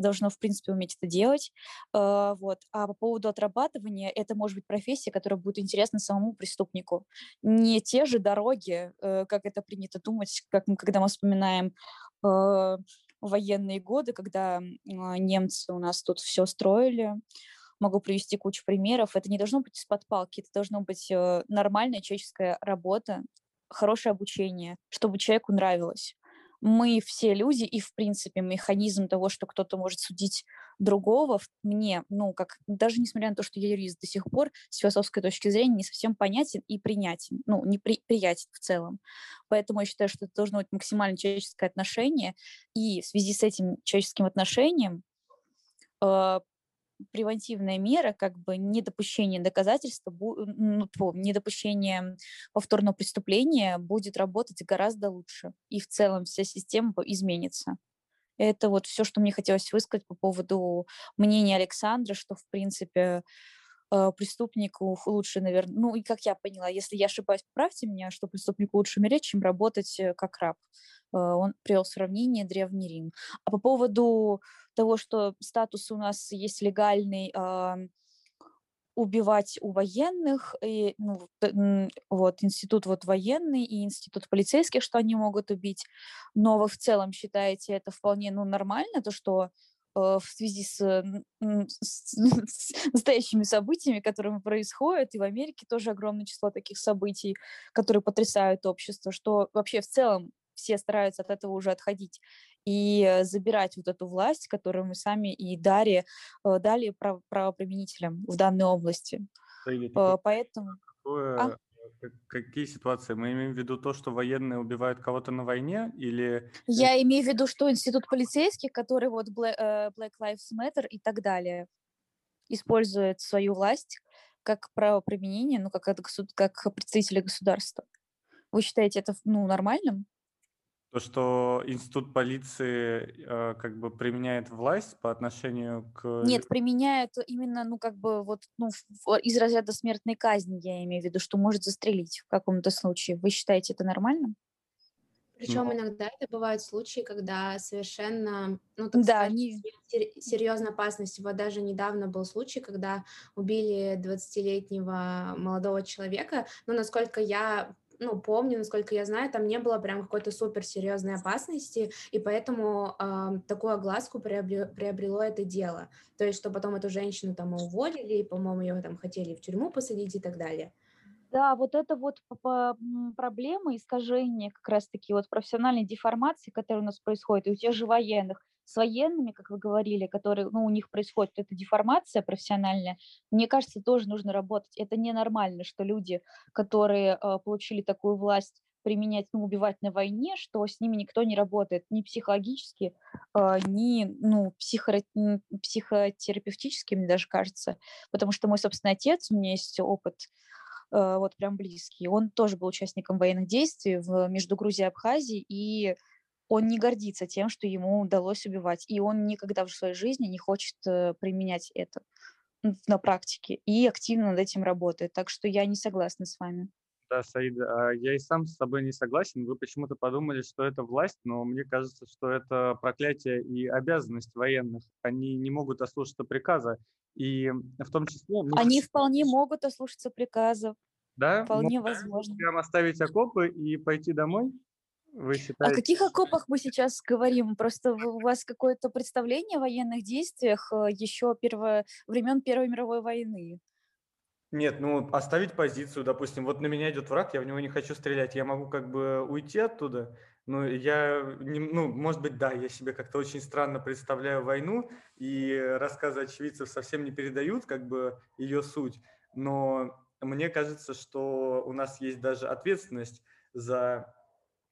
должно, в принципе, уметь это делать. Э, вот. А по поводу отрабатывания, это может быть профессия, которая будет интересна самому преступнику. Не те же дороги, э, как это принято думать, как мы, когда мы вспоминаем военные годы, когда немцы у нас тут все строили, могу привести кучу примеров. Это не должно быть из-под палки, это должно быть э, нормальная человеческая работа, хорошее обучение, чтобы человеку нравилось. Мы все люди, и, в принципе, механизм того, что кто-то может судить другого, мне, ну, как, даже несмотря на то, что я юрист до сих пор, с философской точки зрения, не совсем понятен и принятен, ну, не при, приятен в целом. Поэтому я считаю, что это должно быть максимально человеческое отношение, и в связи с этим человеческим отношением э, превентивная мера, как бы недопущение доказательства, ну, недопущение повторного преступления будет работать гораздо лучше. И в целом вся система изменится. Это вот все, что мне хотелось высказать по поводу мнения Александра, что, в принципе, преступнику лучше, наверное, ну и как я поняла, если я ошибаюсь, поправьте меня, что преступнику лучше умереть, чем работать э, как раб. Э, он привел сравнение Древний Рим. А по поводу того, что статус у нас есть легальный, убивать у военных, и, ну, вот, институт вот военный и институт полицейских, что они могут убить, но вы в целом считаете это вполне, ну, нормально, то, что э, в связи с, с, с настоящими событиями, которые происходят, и в Америке тоже огромное число таких событий, которые потрясают общество, что вообще в целом все стараются от этого уже отходить и забирать вот эту власть, которую мы сами и дали, э, дали правоприменителям в данной области. Э, поэтому... Какое, а? Какие ситуации? Мы имеем в виду то, что военные убивают кого-то на войне или... Я имею в виду, что институт полицейских, который вот э, Black Lives Matter и так далее, использует свою власть как правоприменение, ну, как, как представители государства. Вы считаете это ну, нормальным? То, что институт полиции э, как бы применяет власть по отношению к... Нет, применяет именно, ну, как бы вот, ну, из разряда смертной казни, я имею в виду, что может застрелить в каком-то случае. Вы считаете это нормальным? Причем Но... иногда это бывают случаи, когда совершенно, ну, так да, скажем, не... серьезная опасность. Вот даже недавно был случай, когда убили 20-летнего молодого человека. Но, насколько я ну, помню, насколько я знаю, там не было прям какой-то супер серьезной опасности, и поэтому э, такую огласку приобрело, приобрело это дело. То есть, что потом эту женщину там уволили, и, по-моему, ее там хотели в тюрьму посадить и так далее. Да, вот это вот проблема искажения как раз-таки вот профессиональной деформации, которая у нас происходит, и у тех же военных с военными, как вы говорили, которые, ну, у них происходит эта деформация профессиональная, мне кажется, тоже нужно работать. Это ненормально, что люди, которые э, получили такую власть, применять, ну, убивать на войне, что с ними никто не работает ни психологически, э, ни, ну, психо, психотерапевтически, мне даже кажется, потому что мой собственный отец, у меня есть опыт, э, вот прям близкий, он тоже был участником военных действий в, между Грузией и Абхазией, и он не гордится тем, что ему удалось убивать, и он никогда в своей жизни не хочет э, применять это на практике и активно над этим работает. Так что я не согласна с вами. Да, Саид, а я и сам с собой не согласен. Вы почему-то подумали, что это власть, но мне кажется, что это проклятие и обязанность военных. Они не могут ослушаться приказа. И в том числе... Они вполне могут ослушаться приказов. Да? Вполне возможно. Прям оставить окопы и пойти домой? Вы О считаете, каких окопах мы сейчас говорим? Просто у вас какое-то представление о военных действиях э, еще первое, времен Первой мировой войны. Нет, ну оставить позицию, допустим, вот на меня идет враг, я в него не хочу стрелять, я могу как бы уйти оттуда, но я, не, ну, может быть, да, я себе как-то очень странно представляю войну, и рассказы очевидцев совсем не передают как бы ее суть, но мне кажется, что у нас есть даже ответственность за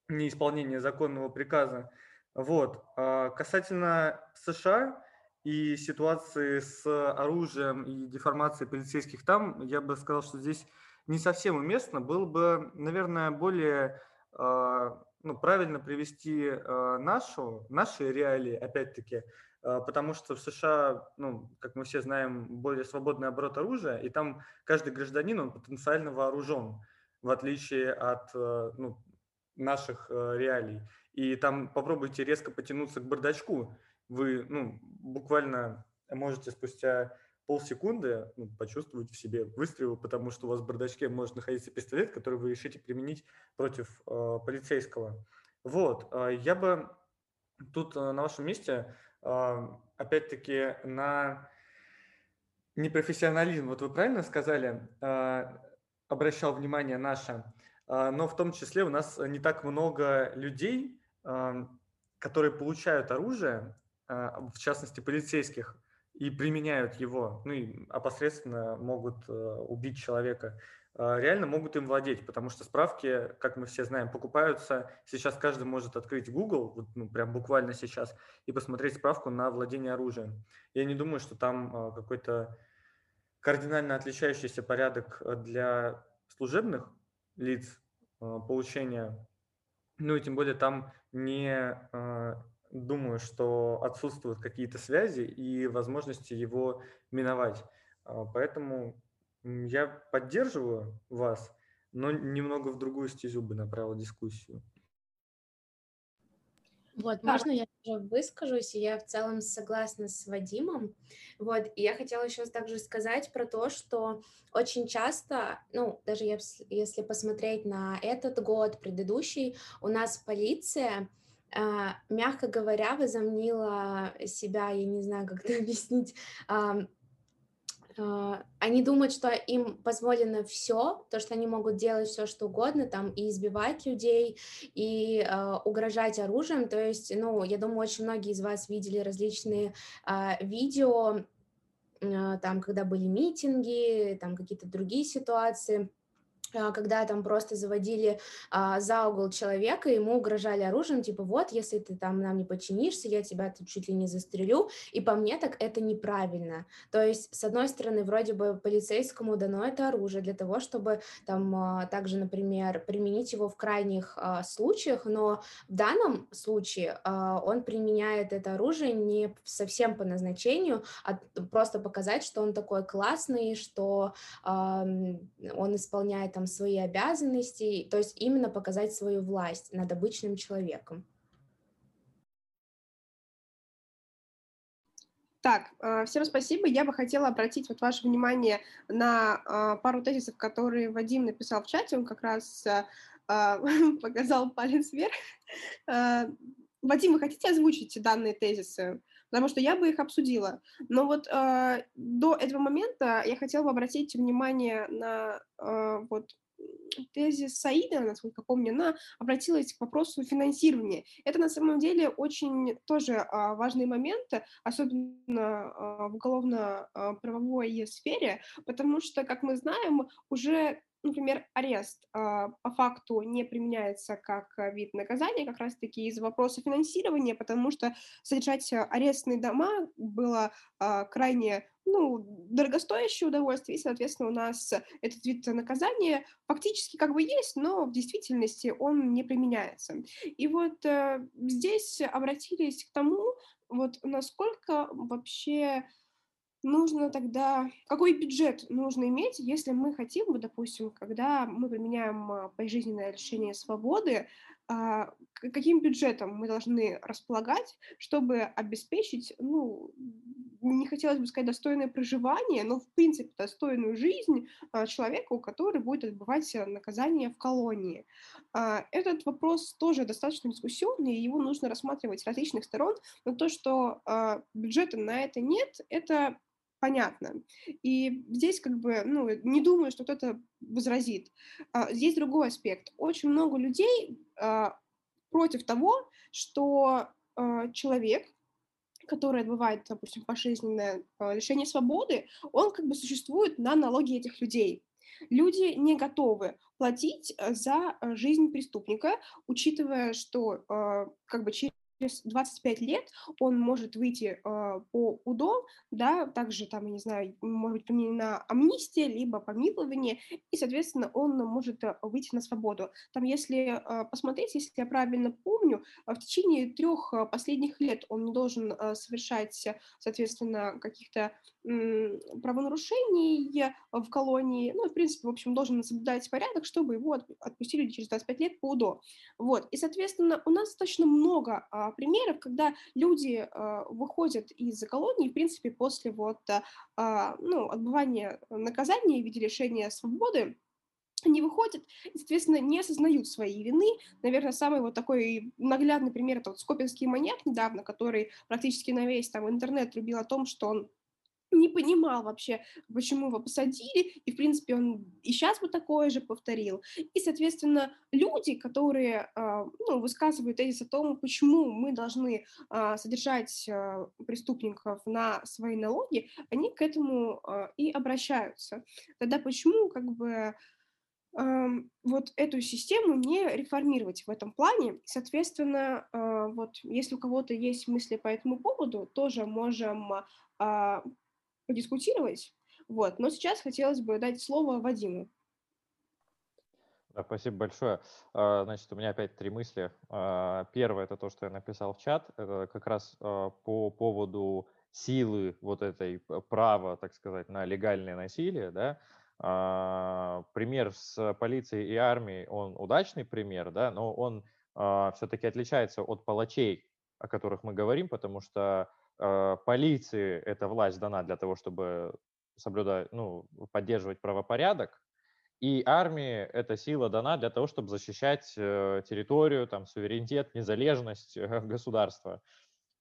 неисполнение законного приказа. Вот. А касательно США, и ситуации с оружием и деформацией полицейских там, я бы сказал, что здесь не совсем уместно. Было бы, наверное, более а, ну, правильно привести а, нашу, наши реалии, опять-таки, потому что в США, ну, как мы все знаем, более свободный оборот оружия, и там каждый гражданин, он потенциально вооружен, в отличие от ну, наших реалий. И там попробуйте резко потянуться к бардачку, вы ну, буквально можете спустя полсекунды ну, почувствовать в себе выстрел, потому что у вас в бардачке может находиться пистолет, который вы решите применить против э, полицейского. Вот, э, я бы тут э, на вашем месте, э, опять-таки, на непрофессионализм, вот вы правильно сказали, э, обращал внимание наше, э, но в том числе у нас не так много людей, э, которые получают оружие, а, в частности полицейских, и применяют его, ну и опосредственно могут э, убить человека, а, реально могут им владеть, потому что справки, как мы все знаем, покупаются. Сейчас каждый может открыть Google, вот, ну, прям буквально сейчас, и посмотреть справку на владение оружием. Я не думаю, что там а, какой-то кардинально отличающийся порядок для служебных лиц получения, ну и тем более там не думаю, что отсутствуют какие-то связи и возможности его миновать. А, поэтому я поддерживаю вас, но немного в другую стезю бы направил дискуссию. Вот, да. можно я тоже выскажусь? Я в целом согласна с Вадимом. Вот, и я хотела еще также сказать про то, что очень часто, ну, даже если посмотреть на этот год, предыдущий, у нас полиция а, мягко говоря, возомнила себя, я не знаю, как это объяснить, они думают, что им позволено все, то, что они могут делать все, что угодно, там, и избивать людей, и э, угрожать оружием. То есть, ну, я думаю, очень многие из вас видели различные э, видео, э, там, когда были митинги, там, какие-то другие ситуации а, когда там просто заводили а, за угол человека, ему угрожали оружием, типа вот, если ты там нам не подчинишься, я тебя тут чуть ли не застрелю, и по мне так это неправильно. То есть, с одной стороны, вроде бы полицейскому дано это оружие для того, чтобы там а, также, например, применить его в крайних а, случаях, но в данном случае а, он применяет это оружие не совсем по назначению, а просто показать, что он такой классный, что а, он исполняет там свои обязанности, то есть именно показать свою власть над обычным человеком. Так, а, всем спасибо. Я бы хотела обратить вот ваше внимание на а, пару тезисов, которые Вадим написал в чате. Он как раз а, показал палец вверх. Вадим, вы хотите озвучить данные тезисы? Потому что я бы их обсудила. Но вот э, до этого момента я хотела бы обратить внимание на э, вот тезис Саида, насколько помню, она обратилась к вопросу финансирования. Это на самом деле очень тоже а, важный момент, особенно а, в уголовно-правовой сфере, потому что, как мы знаем, уже например, арест э, по факту не применяется как вид наказания, как раз-таки из-за вопроса финансирования, потому что содержать арестные дома было крайне ну, дорогостоящее удовольствие, и, соответственно, у нас этот вид наказания фактически как бы есть, но в действительности он не применяется. И вот э, здесь обратились к тому, вот насколько вообще нужно тогда, какой бюджет нужно иметь, если мы хотим, допустим, когда мы применяем а, пожизненное лишение свободы, а, каким бюджетом мы должны располагать, чтобы обеспечить ну, не хотелось бы сказать достойное проживание, но, в принципе, достойную жизнь а, человеку, который будет отбывать э, наказание в колонии. А, этот вопрос тоже достаточно дискуссионный, его нужно рассматривать с различных сторон, но то, что а, бюджета на это нет, это понятно. И здесь как бы, ну, не думаю, что кто-то возразит. Здесь другой аспект. Очень много людей против того, что человек, который отбывает, допустим, пожизненное а, лишение свободы, он как бы существует на налоги этих людей. Люди не готовы платить э, за э, жизнь преступника, учитывая, что как бы через через 25 лет он может выйти э, по УДО, да, также там, я не знаю, может быть применена амнистия, либо помилование, и, соответственно, он может э, выйти на свободу. Там, если э, посмотреть, если я правильно помню, в течение трех последних лет он не должен э, совершать, соответственно, каких-то э, правонарушений в колонии, ну, в принципе, в общем, должен соблюдать порядок, чтобы его отпустили через 25 лет по УДО. Вот, и, соответственно, у нас достаточно много примеров, когда люди а, выходят из колонии, в принципе, после вот, а, ну, отбывания наказания в виде лишения свободы, они выходят и, соответственно, не осознают своей вины. Наверное, самый вот такой наглядный пример – это вот Скопинский маньяк недавно, который практически на весь там интернет рубил о том, что он не понимал вообще, почему его посадили, и, в принципе, он и сейчас бы такое же повторил. И, соответственно, люди, которые а, ну, высказывают тезис о том, почему мы должны а, содержать а, преступников на свои налоги, они к этому и обращаются. Тогда почему, как бы, вот эту систему не реформировать в этом плане. Соответственно, вот если у кого-то есть мысли по этому поводу, тоже можем подискутировать. Вот. Но сейчас хотелось бы дать слово Вадиму. Да, спасибо большое. А, значит, у меня опять три мысли. А, первое – это то, что я написал в чат. Как раз а, по поводу силы вот этой права, так сказать, на легальное насилие, да, пример с полицией и армией, он удачный пример, да, но он все-таки отличается от палачей, о которых мы говорим, потому что полиции эта власть дана для того, чтобы соблюдать, ну, поддерживать правопорядок, и армии эта сила дана для того, чтобы защищать э, территорию, там, суверенитет, незалежность э, государства.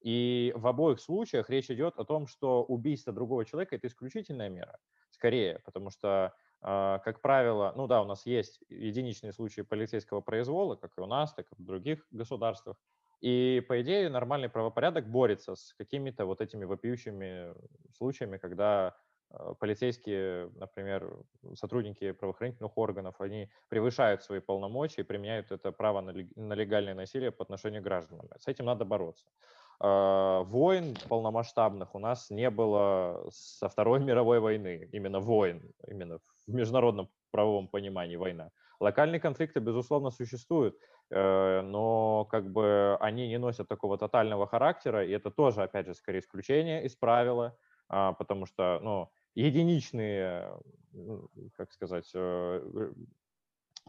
И в обоих случаях речь идет о том, что убийство другого человека – это исключительная мера, скорее, потому что, э, как правило, ну да, у нас есть единичные случаи полицейского произвола, как и у нас, так и в других государствах, и, по идее, нормальный правопорядок борется с какими-то вот этими вопиющими случаями, когда э, полицейские, например, сотрудники правоохранительных органов, они превышают свои полномочия и применяют это право на легальное насилие по отношению к гражданам. С этим надо бороться. А, войн полномасштабных у нас не было со Второй мировой войны, именно войн, именно в международном правовом понимании война. Локальные конфликты, безусловно, существуют, но как бы они не носят такого тотального характера, и это тоже, опять же, скорее исключение из правила, а, потому что, ну, единичные, как сказать, э,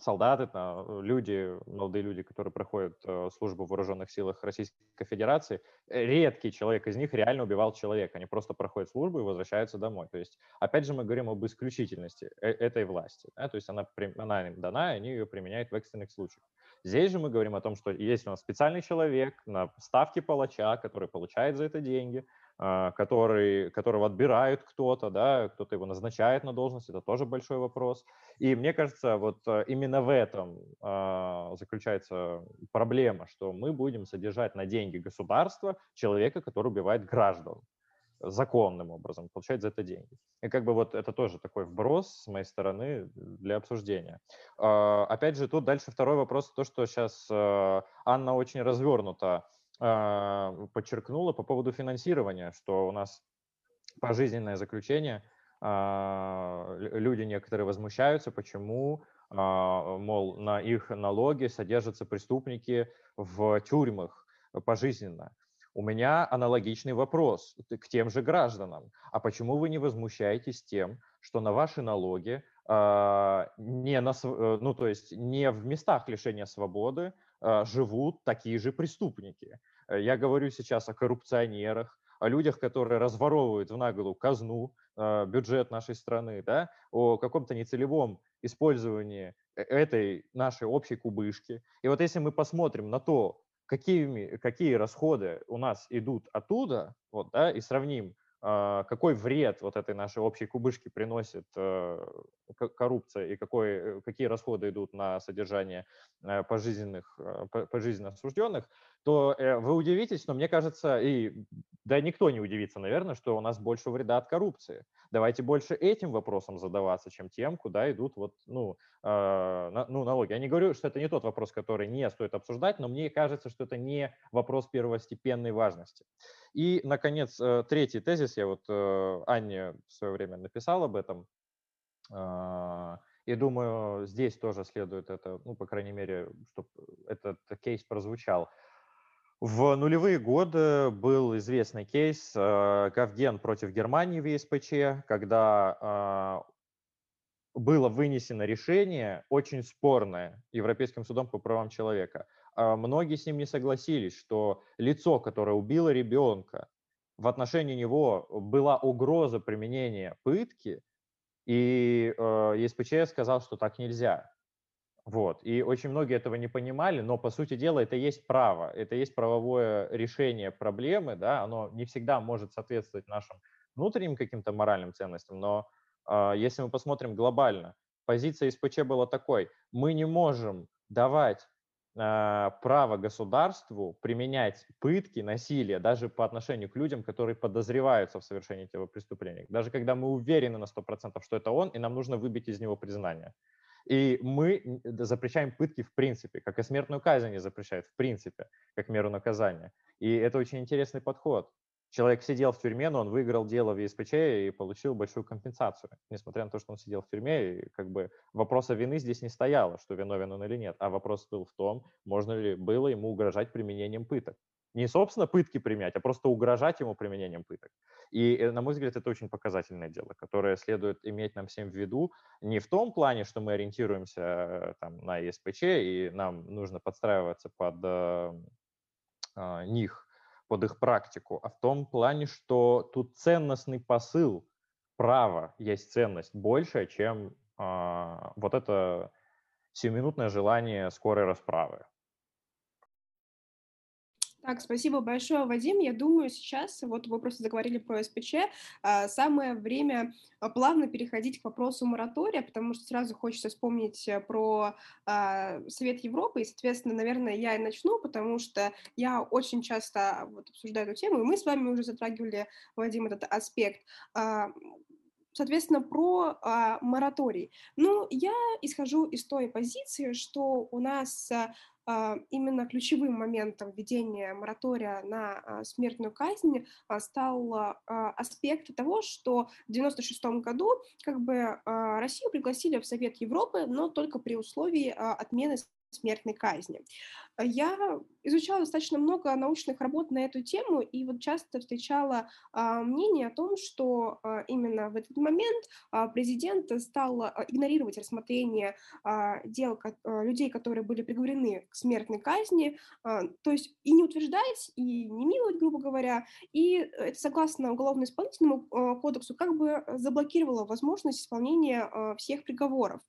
солдаты, э, люди, молодые люди, которые проходят э, службу в вооруженных силах Российской Федерации, э, редкий человек из них реально убивал человека. Они просто проходят службу и возвращаются домой. То есть, опять же, мы говорим об исключительности этой власти. Да? То есть она, она им дана, и они ее применяют в экстренных случаях. Здесь же мы говорим о том, что если у нас специальный человек на ставке палача, который получает за это деньги, а, который, которого отбирают кто-то, да, кто-то его назначает на должность, это тоже большой вопрос. И мне кажется, вот э, именно в этом а, заключается проблема, что мы будем содержать на деньги государства человека, который убивает граждан законным образом, получает за это деньги. И как бы вот это тоже такой вброс с моей стороны для обсуждения. А, опять же, тут дальше второй вопрос, то, что сейчас э, Анна очень развернута подчеркнула по поводу финансирования, что у нас пожизненное заключение, а, люди некоторые возмущаются, почему, а, мол, на их налоги содержатся преступники в тюрьмах пожизненно. У меня аналогичный вопрос к тем же гражданам. А почему вы не возмущаетесь тем, что на ваши налоги не, на, э, ну, то есть не в местах лишения свободы живут такие же преступники? Э, я говорю сейчас о коррупционерах, о людях, которые разворовывают в наголу казну, э, бюджет нашей страны, да, о каком-то нецелевом использовании э, этой нашей общей кубышки. И вот если мы посмотрим на то, какими, какие расходы у нас идут оттуда, вот, да, и сравним а, какой вред вот этой нашей общей кубышки приносит э, коррупция и какой, э, какие расходы идут на содержание э, пожизненных, пожизненно осужденных, то вы удивитесь, но мне кажется, и да никто не удивится, наверное, что у нас больше вреда от коррупции. Давайте больше этим вопросом задаваться, чем тем, куда идут вот, ну, э, ну, налоги. Я не говорю, что это не тот вопрос, который не стоит обсуждать, но мне кажется, что это не вопрос первостепенной важности. И, наконец, э, третий тезис, я вот э, Анне в свое время написал об этом, э, и думаю, здесь тоже следует это, ну, по крайней мере, чтобы этот кейс прозвучал. В нулевые годы был известный кейс э, Гавген против Германии в ЕСПЧ, когда э, было вынесено решение очень спорное Европейским судом по правам человека. Э, многие с ним не согласились, что лицо, которое убило ребенка, в отношении него была угроза применения пытки, и э, ЕСПЧ сказал, что так нельзя. Вот. И очень многие этого не понимали, но, по сути дела, это есть право, это есть правовое решение проблемы, да, оно не всегда может соответствовать нашим внутренним каким-то моральным ценностям, но э, если мы посмотрим глобально, позиция СПЧ была такой, мы не можем давать э, право государству применять пытки, насилие даже по отношению к людям, которые подозреваются в совершении этого преступления, даже когда мы уверены на 100%, что это он, и нам нужно выбить из него признание. И мы запрещаем пытки в принципе, как и смертную казнь не запрещают в принципе, как меру наказания. И это очень интересный подход. Человек сидел в тюрьме, но он выиграл дело в ЕСПЧ и получил большую компенсацию, несмотря на то, что он сидел в тюрьме, и как бы вопроса вины здесь не стояло, что виновен он или нет, а вопрос был в том, можно ли было ему угрожать применением пыток не, собственно, пытки применять, а просто угрожать ему применением пыток. И, э, на мой взгляд, это очень показательное дело, которое следует иметь нам всем в виду не в том плане, что мы ориентируемся э, там, на ЕСПЧ, и нам нужно подстраиваться под э, э, них, под их практику, а в том плане, что тут ценностный посыл права есть ценность большая, чем э, вот это сиюминутное желание скорой расправы. Так, спасибо большое, Вадим. Я думаю, сейчас, вот вы просто заговорили про СПЧ, а, самое время а, плавно переходить к вопросу моратория, потому что сразу хочется вспомнить э, про а, Совет Европы, и, соответственно, наверное, я и начну, потому что я очень часто вот, обсуждаю эту тему, и мы с вами уже затрагивали, Вадим, этот аспект соответственно, про а, мораторий. Ну, я исхожу из той позиции, что у нас именно ключевым моментом введения моратория на а, смертную казнь а, стал аспект того, что в 1996 году как бы Россию пригласили в Совет Европы, но только при условии отмены смертной казни. Я изучала достаточно много научных работ на эту тему и вот часто встречала а, мнение о том, что а, именно в этот момент а, президент стал а, игнорировать рассмотрение а, дел а, людей, которые были приговорены к смертной казни, а, то есть и не утверждать, и не миловать, грубо говоря, и это согласно Уголовно-исполнительному кодексу как бы заблокировало возможность исполнения всех приговоров.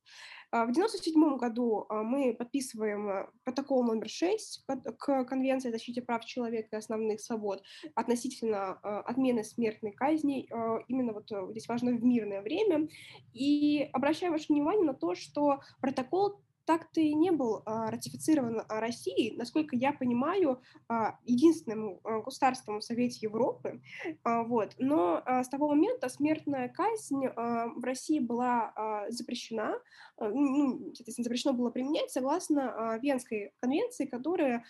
А, в 1997 году а, мы подписываем а, протокол номер 6 к Конвенции о защите прав человека и основных свобод относительно отмены смертной казни. Именно вот э, здесь важно в мирное время. И обращаю ваше внимание на то, что протокол так-то и не был а, ратифицирован а, Россией, насколько я понимаю, а, единственным государством в Совете Европы. Вот. Но с того момента смертная казнь в России была запрещена, ну, соответственно, запрещено было применять согласно Венской конвенции, которая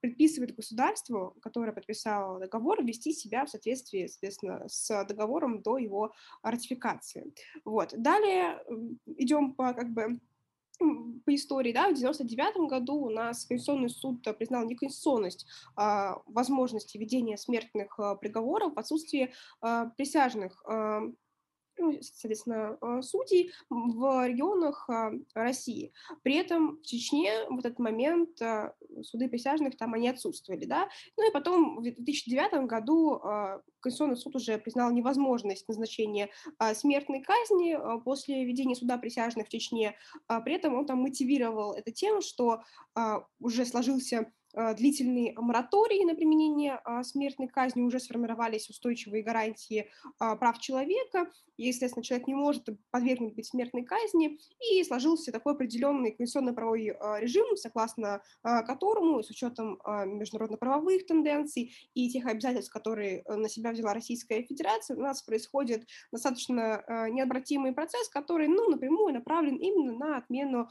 предписывает государству, которое подписало договор, вести себя в соответствии, соответственно, с договором до его ратификации. Вот. Далее идем по как бы по истории, да, в 99 году у нас Конституционный суд признал неконституционность а, возможности ведения смертных а, приговоров в отсутствии а, присяжных. Ну, соответственно, а, судей в регионах а, России. При этом в Чечне в этот момент а, суды присяжных там они отсутствовали, да. Ну и потом в 2009 году Конституционный суд уже признал невозможность назначения смертной казни после введения суда присяжных в Чечне. При этом он там мотивировал это тем, что уже сложился а, длительный мораторий на применение а, смертной казни, уже сформировались устойчивые гарантии а, прав человека, и, естественно, человек не может подвергнуть быть смертной казни, и сложился такой определенный конституционно-правовой режим, согласно которому, с учетом международно-правовых тенденций и тех обязательств, которые э, на себя взяла Российская Федерация, у нас происходит достаточно необратимый процесс, который ну, напрямую направлен именно на отмену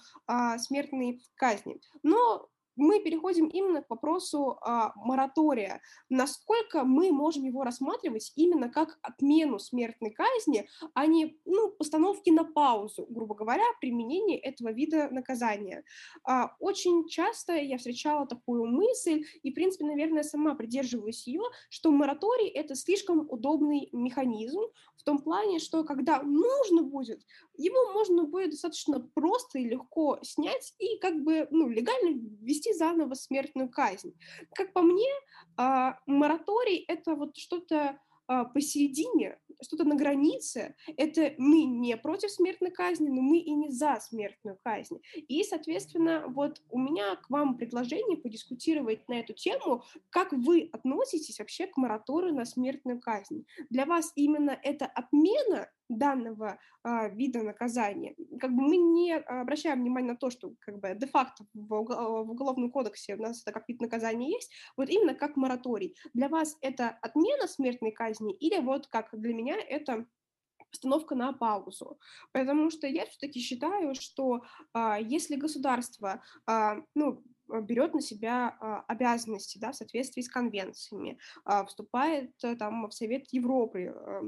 смертной казни. Но мы переходим именно к вопросу а, моратория. Насколько мы можем его рассматривать именно как отмену смертной казни, а не ну, постановки на паузу, грубо говоря, применение этого вида наказания. А, очень часто я встречала такую мысль, и, в принципе, наверное, сама придерживаюсь ее, что мораторий — это слишком удобный механизм в том плане, что когда нужно будет, его можно будет достаточно просто и легко снять и как бы ну, легально ввести ввести заново смертную казнь. Как по мне, а, мораторий — это вот что-то а, посередине, что-то на границе, это мы не против смертной казни, но мы и не за смертную казнь. И, соответственно, вот у меня к вам предложение подискутировать на эту тему, как вы относитесь вообще к мораторию на смертную казнь. Для вас именно это отмена данного а, вида наказания. Как бы мы не обращаем внимания на то, что как бы де-факто в, в Уголовном кодексе у нас это как вид наказания есть, вот именно как мораторий. Для вас это отмена смертной казни или вот как для меня это постановка на паузу, потому что я все-таки считаю, что а, если государство, а, ну, берет на себя а, обязанности, да, в соответствии с конвенциями, а, вступает а, там в Совет Европы, а,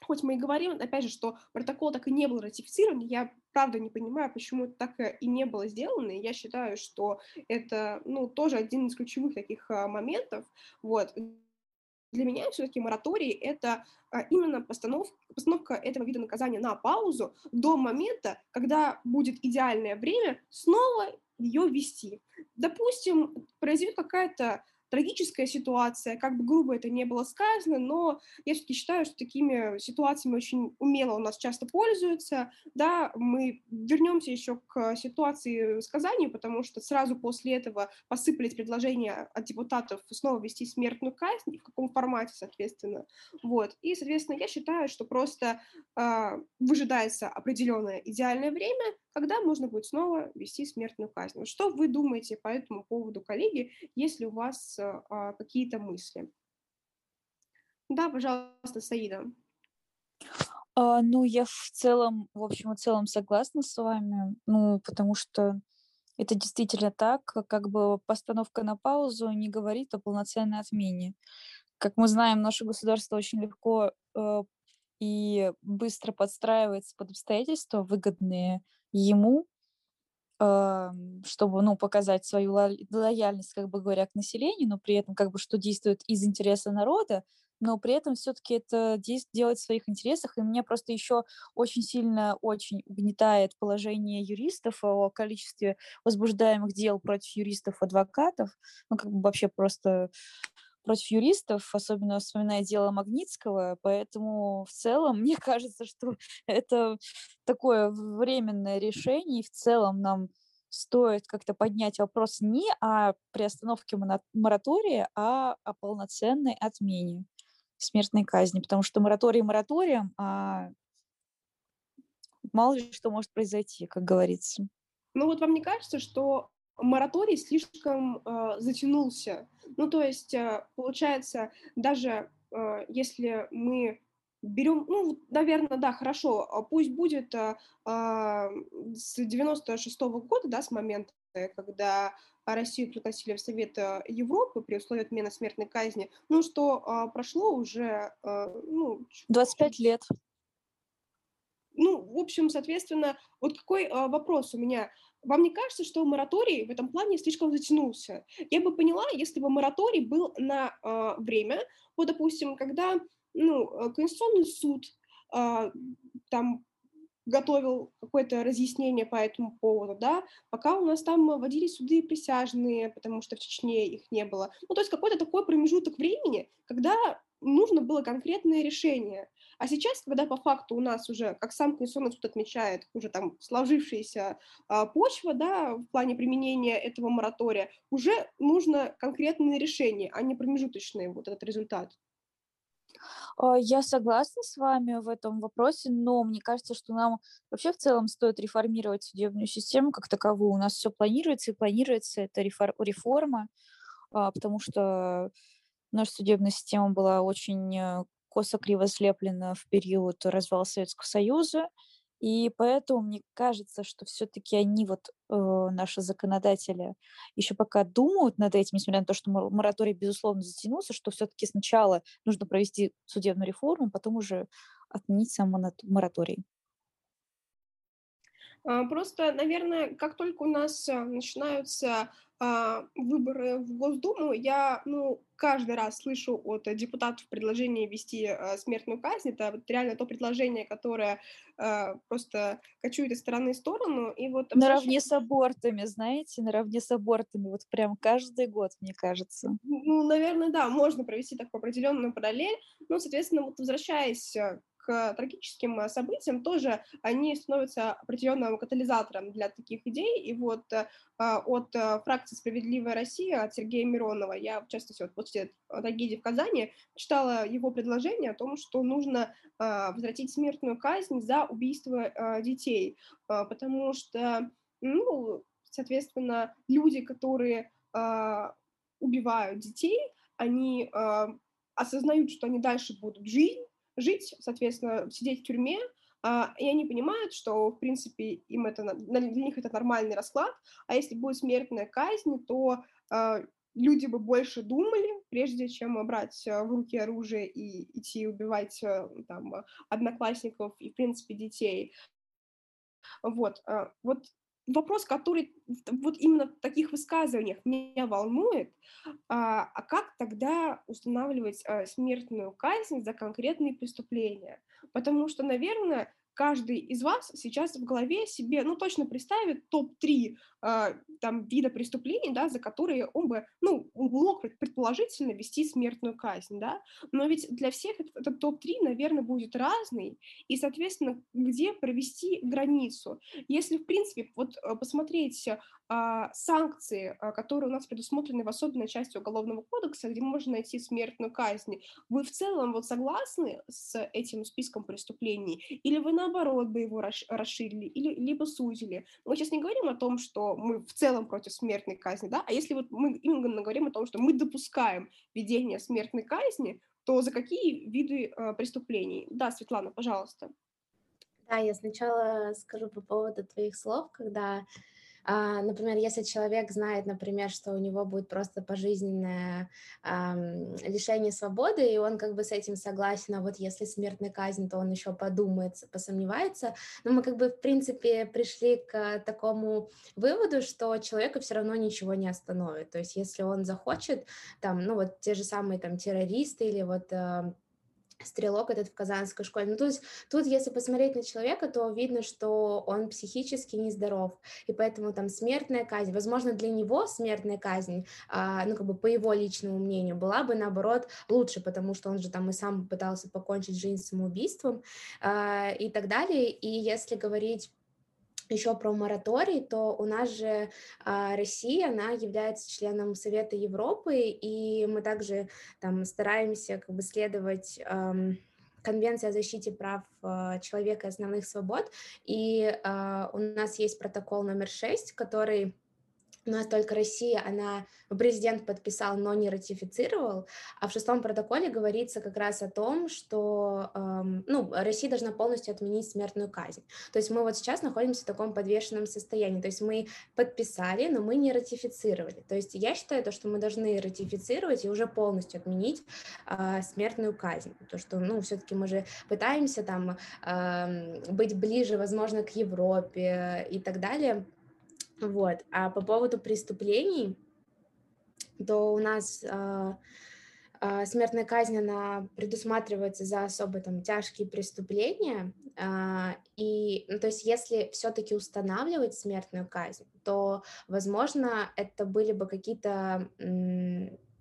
хоть мы и говорим, опять же, что протокол так и не был ратифицирован, я правда не понимаю, почему это так и не было сделано, и я считаю, что это, ну, тоже один из ключевых таких а, моментов, вот, для меня все-таки мораторий — это а, именно постановка, постановка этого вида наказания на паузу до момента, когда будет идеальное время снова ее вести. Допустим, произойдет какая-то трагическая ситуация, как бы грубо это не было сказано, но я все-таки считаю, что такими ситуациями очень умело у нас часто пользуются, да, мы вернемся еще к ситуации с Казанью, потому что сразу после этого посыпались предложения от депутатов снова вести смертную казнь, в каком формате, соответственно, вот, и, соответственно, я считаю, что просто э, выжидается определенное идеальное время, когда можно будет снова вести смертную казнь. Что вы думаете по этому поводу, коллеги, если у вас а, какие-то мысли? Да, пожалуйста, Саида. А, ну, я в целом, в общем и целом согласна с вами, ну, потому что это действительно так, как бы постановка на паузу не говорит о полноценной отмене. Как мы знаем, наше государство очень легко э, и быстро подстраивается под обстоятельства, выгодные ему, чтобы, ну, показать свою лояльность, как бы говоря, к населению, но при этом как бы что действует из интереса народа, но при этом все-таки это делать в своих интересах. И меня просто еще очень сильно, очень угнетает положение юристов о количестве возбуждаемых дел против юристов-адвокатов. Ну, как бы вообще просто против юристов, особенно вспоминая дело Магнитского, поэтому в целом мне кажется, что это такое временное решение, и в целом нам стоит как-то поднять вопрос не о приостановке моратория, а о полноценной отмене смертной казни, потому что мораторий мораторием, а мало ли что может произойти, как говорится. Ну вот вам не кажется, что мораторий слишком э, затянулся. Ну, то есть, э, получается, даже э, если мы берем, ну, наверное, да, хорошо, а пусть будет э, э, с 96 -го года, да, с момента, когда Россию пригласили в Совет э, Европы при условии отмены смертной казни, ну, что э, прошло уже, э, ну... 25 лет. Ну, в общем, соответственно, вот какой э, вопрос у меня – вам не кажется, что мораторий в этом плане слишком затянулся? Я бы поняла, если бы мораторий был на э, время, вот, допустим, когда ну, Конституционный суд а, там готовил какое-то разъяснение по этому поводу, да, пока у нас там водились суды присяжные, потому что в Чечне их не было. Ну, то есть какой-то такой промежуток времени, когда нужно было конкретное решение. А сейчас, когда по факту у нас уже, как сам Конституционный суд отмечает, уже там сложившаяся а, почва, да, в плане применения этого моратория, уже нужно конкретное решение, а не промежуточный вот этот результат. А, я согласна с вами в этом вопросе, но мне кажется, что нам вообще в целом стоит реформировать судебную систему как таковую. У нас все планируется и планируется эта реформа, а, потому что наша судебная система была очень э, косо-криво слеплена в период развала Советского Союза, и поэтому мне кажется, что все-таки они, вот э, наши законодатели, еще пока думают над этим, несмотря на то, что мораторий, безусловно, затянулся, что все-таки сначала нужно провести судебную реформу, потом уже отменить сам мораторий. А, просто, наверное, как только у нас э, начинаются а, выборы в Госдуму, я, ну, каждый раз слышу от депутатов предложение ввести а, смертную казнь. Это вот реально то предложение, которое а, просто кочует из стороны в сторону. И вот наравне с абортами, знаете, наравне с абортами, вот прям каждый год, мне кажется. Ну, наверное, да, можно провести такую определенную параллель. Ну, соответственно, вот возвращаясь к трагическим э, событиям, тоже они становятся определенным катализатором для таких идей. И вот э, а, от э, фракции «Справедливая Россия», от Сергея Миронова, я, в частности, вот после трагедии в Казани читала его предложение о том, что нужно а, возвратить смертную казнь за убийство детей, а, потому что, ну, соответственно, люди, которые убивают детей, они осознают, что они дальше будут жить, жить, соответственно, сидеть в тюрьме, а, и они понимают, что, в принципе, им это, для них это нормальный расклад, а если будет смертная казнь, то а, люди бы больше думали, прежде чем брать а, в руки оружие и идти убивать там, одноклассников и, в принципе, детей. Вот, вот вопрос, который вот именно в таких высказываниях меня волнует, а, а как тогда устанавливать а, смертную казнь за конкретные преступления? Потому что, наверное, каждый из вас сейчас в голове себе, ну, точно представит топ-3 э, там вида преступлений, да, за которые он бы, ну, мог предположительно вести смертную казнь, да, но ведь для всех этот, этот топ-3, наверное, будет разный, и, соответственно, где провести границу? Если, в принципе, вот э, посмотреть а, санкции, а, которые у нас предусмотрены в особенной части Уголовного кодекса, где можно найти смертную казнь, вы в целом вот согласны с этим списком преступлений? Или вы наоборот бы его расширили, или, либо сузили? Мы сейчас не говорим о том, что мы в целом против смертной казни, да, а если вот мы именно говорим о том, что мы допускаем введение смертной казни, то за какие виды э, преступлений? Да, Светлана, пожалуйста. Да, я сначала скажу по поводу твоих слов, когда например, если человек знает, например, что у него будет просто пожизненное лишение свободы, и он как бы с этим согласен, а вот если смертная казнь, то он еще подумает, посомневается. Но мы как бы, в принципе, пришли к такому выводу, что человека все равно ничего не остановит. То есть если он захочет, там, ну вот те же самые там террористы или вот стрелок этот в казанской школе. Ну, то есть тут, если посмотреть на человека, то видно, что он психически нездоров, и поэтому там смертная казнь, возможно, для него смертная казнь, а, ну, как бы по его личному мнению, была бы, наоборот, лучше, потому что он же там и сам пытался покончить жизнь самоубийством а, и так далее. И если говорить еще про мораторий, то у нас же а, Россия, она является членом Совета Европы, и мы также там стараемся как бы следовать эм, Конвенции о защите прав э, человека и основных свобод, и э, у нас есть протокол номер 6, который у нас только Россия, она президент подписал, но не ратифицировал, а в шестом протоколе говорится как раз о том, что эм, ну, Россия должна полностью отменить смертную казнь. То есть мы вот сейчас находимся в таком подвешенном состоянии, то есть мы подписали, но мы не ратифицировали. То есть я считаю, то, что мы должны ратифицировать и уже полностью отменить э, смертную казнь, то что, ну, все-таки мы же пытаемся там э, быть ближе, возможно, к Европе и так далее, вот. А по поводу преступлений, то у нас э, а, смертная казнь, она предусматривается за особо там тяжкие преступления, а, и, ну, то есть, если все-таки устанавливать смертную казнь, то, возможно, это были бы какие-то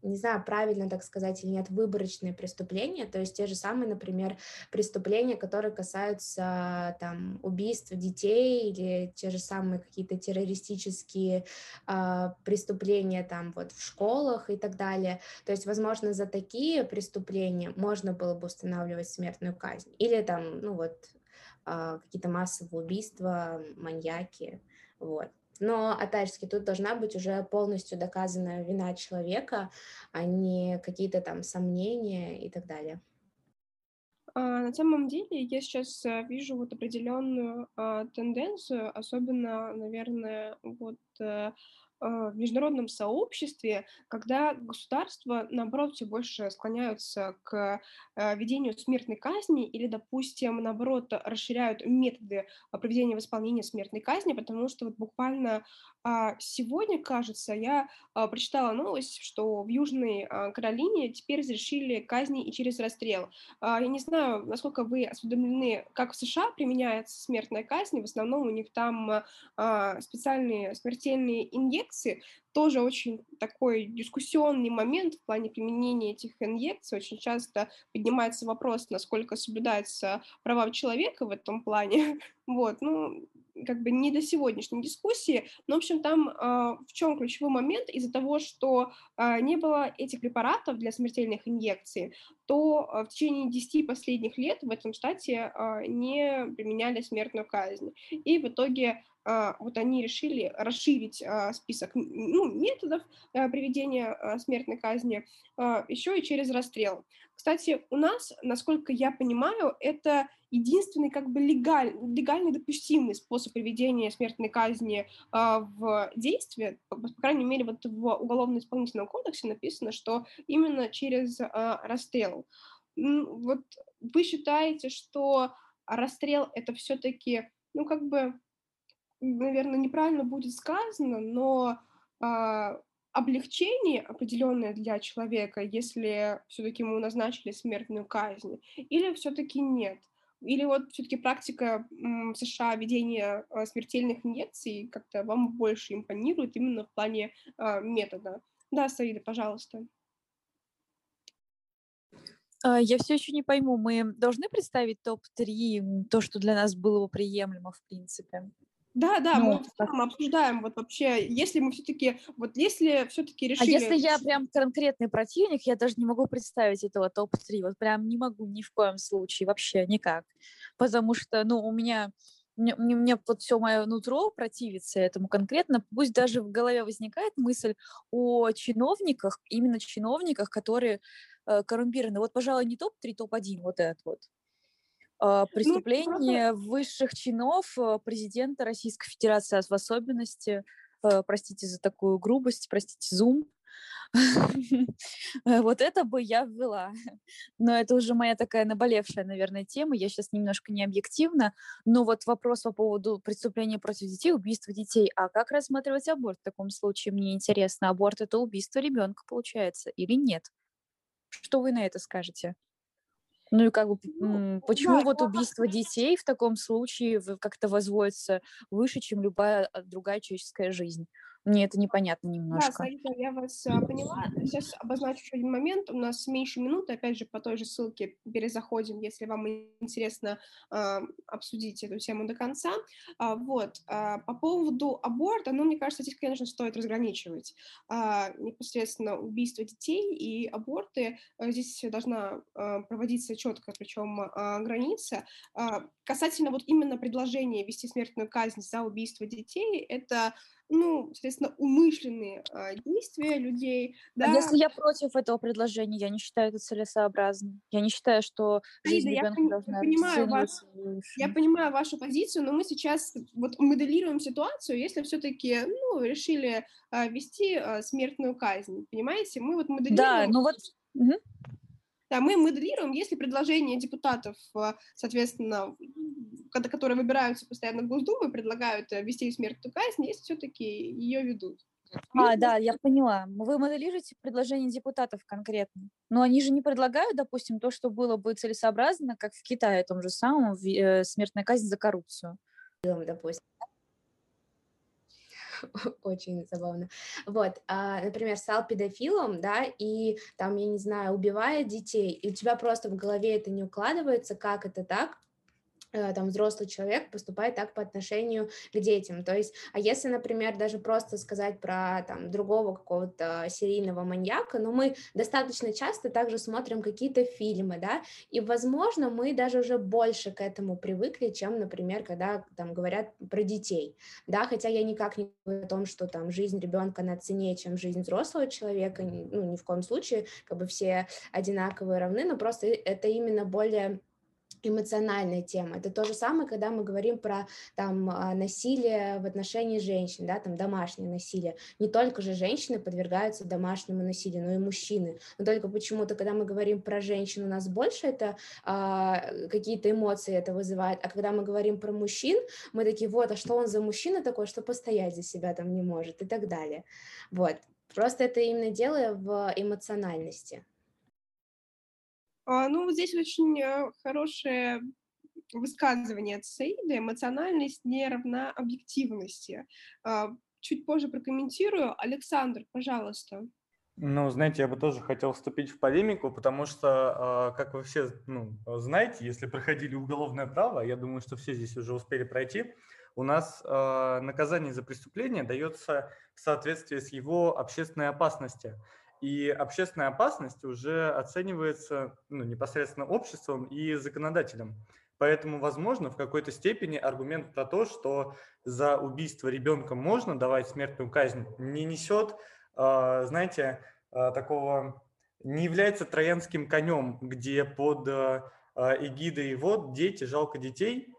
не знаю, правильно так сказать или нет, выборочные преступления, то есть те же самые, например, преступления, которые касаются там убийств детей или те же самые какие-то террористические э, преступления там вот в школах и так далее. То есть, возможно, за такие преступления можно было бы устанавливать смертную казнь или там, ну вот, э, какие-то массовые убийства, маньяки, вот. Но, опять же, тут должна быть уже полностью доказанная вина человека, а не какие-то там сомнения и так далее. А, на самом деле я сейчас а, вижу вот определенную а, тенденцию, особенно, наверное, вот а, в международном сообществе, когда государства, наоборот, все больше склоняются к а, ведению смертной казни или, допустим, наоборот, расширяют методы проведения в смертной казни, потому что вот буквально а, сегодня, кажется, я прочитала новость, что в Южной Каролине теперь разрешили казни и через расстрел. Я не знаю, насколько вы осведомлены, как в США применяется смертная казнь, в основном у них там специальные смертельные инъекции, инъекции, тоже очень такой дискуссионный момент в плане применения этих инъекций. Очень часто поднимается вопрос, насколько соблюдаются права человека в этом плане. Вот, ну, как бы не до сегодняшней дискуссии, но, в общем, там э, в чем ключевой момент? Из-за того, что э, не было этих препаратов для смертельных инъекций, то э, в течение 10 последних лет в этом штате э, не применяли смертную казнь. И в итоге вот они решили расширить а, список ну, методов а, приведения смертной казни еще и через расстрел. Кстати, у нас, насколько я понимаю, это единственный как бы легаль, легальный допустимый способ приведения смертной казни в действие. По, по крайней мере, вот в Уголовно-исполнительном кодексе написано, что именно через расстрел. Вот вы считаете, что расстрел это все-таки, ну, как бы наверное, неправильно будет сказано, но а, облегчение определенное для человека, если все-таки ему назначили смертную казнь, или все-таки нет? Или вот все-таки практика в США ведения а, смертельных инъекций как-то вам больше импонирует именно в плане а, метода? Да, Саида, пожалуйста. Я все еще не пойму, мы должны представить топ-3, то, что для нас было бы приемлемо, в принципе? Да, да, ну, мы в обсуждаем вот вообще, если мы все-таки, вот если все-таки решили... А если я прям конкретный противник, я даже не могу представить этого топ-3, вот прям не могу ни в коем случае, вообще никак, потому что, ну, у меня мне, мне вот все мое нутро противится этому конкретно, пусть даже в голове возникает мысль о чиновниках, именно чиновниках, которые э, коррумпированы. Вот, пожалуй, не топ-3, топ-1, вот этот вот. А, ну, преступление ну, высших чинов э, президента Российской Федерации, в особенности, э, простите за такую грубость, простите, зум, вот это бы я ввела. Но это уже моя такая наболевшая, наверное, тема. Я сейчас немножко не объективна. Но вот вопрос по поводу преступления против детей, убийства детей. А как рассматривать аборт в таком случае? Мне интересно, аборт это убийство ребенка получается или нет? Что вы на это скажете? Ну и как бы ну, почему да, вот убийство детей в таком случае как-то возводится выше, чем любая а, другая человеческая жизнь? Мне это непонятно немножко. Да, Саида, я вас а, поняла. Сейчас обозначу еще один момент. У нас меньше минуты, опять же, по той же ссылке перезаходим, если вам интересно а, обсудить эту тему до конца. А, вот. А, по поводу аборта, ну, мне кажется, здесь, конечно, стоит разграничивать а, непосредственно убийство детей и аборты. А, здесь должна а, проводиться четко, причем а, граница. А, касательно вот именно предложения вести смертную казнь за убийство детей, это ну, соответственно, умышленные а, действия людей. А да. А если я против этого предложения, я не считаю это целесообразным. Я не считаю, что жизнь Аида, ребенка я должна понимаю ваш, Я понимаю вашу позицию, но мы сейчас вот моделируем ситуацию, если все-таки, ну, решили а, вести а, смертную казнь, понимаете? Мы вот моделируем... Да, ну вот... Угу. Да, мы моделируем, если предложения депутатов, а, соответственно, которые выбираются постоянно в Госдуму, предлагают э, ввести смертную казнь, если все-таки ее ведут. А, да, я поняла. Вы моделируете предложения депутатов конкретно. Но они же не предлагают, допустим, то, что было бы целесообразно, как в Китае, том же самом, э, смертная казнь за коррупцию. Допустим. Очень забавно. Вот, а, например, стал педофилом, да, и там, я не знаю, убивает детей, и у тебя просто в голове это не укладывается, как это так, там взрослый человек поступает так по отношению к детям. То есть, а если, например, даже просто сказать про там другого какого-то серийного маньяка, но мы достаточно часто также смотрим какие-то фильмы, да, и, возможно, мы даже уже больше к этому привыкли, чем, например, когда там говорят про детей, да, хотя я никак не говорю о том, что там жизнь ребенка на цене, чем жизнь взрослого человека, ну, ни в коем случае, как бы все одинаковые равны, но просто это именно более эмоциональная тема. Это то же самое, когда мы говорим про там а, насилие в отношении женщин, да, там домашнее насилие. Не только же женщины подвергаются домашнему насилию, но и мужчины. Но только почему-то, когда мы говорим про женщин, у нас больше это а, какие-то эмоции это вызывает, а когда мы говорим про мужчин, мы такие, вот, а что он за мужчина такой, что постоять за себя там не может и так далее. Вот. Просто это именно дело в эмоциональности. А, ну, здесь очень э, хорошее высказывание от Саида. Эмоциональность не равна объективности. А, чуть позже прокомментирую. Александр, пожалуйста. Ну, знаете, я бы тоже хотел вступить в полемику, потому что, а, как вы все ну, знаете, если проходили уголовное право, я думаю, что все здесь уже успели пройти, у нас наказание за преступление дается в соответствии с его общественной опасностью и общественная опасность уже оценивается ну, непосредственно обществом и законодателем. Поэтому, возможно, в какой-то степени аргумент про то, что за убийство ребенка можно давать смертную казнь, не несет, а, знаете, а, такого, не является троянским конем, где под а, эгидой «вот дети, жалко детей»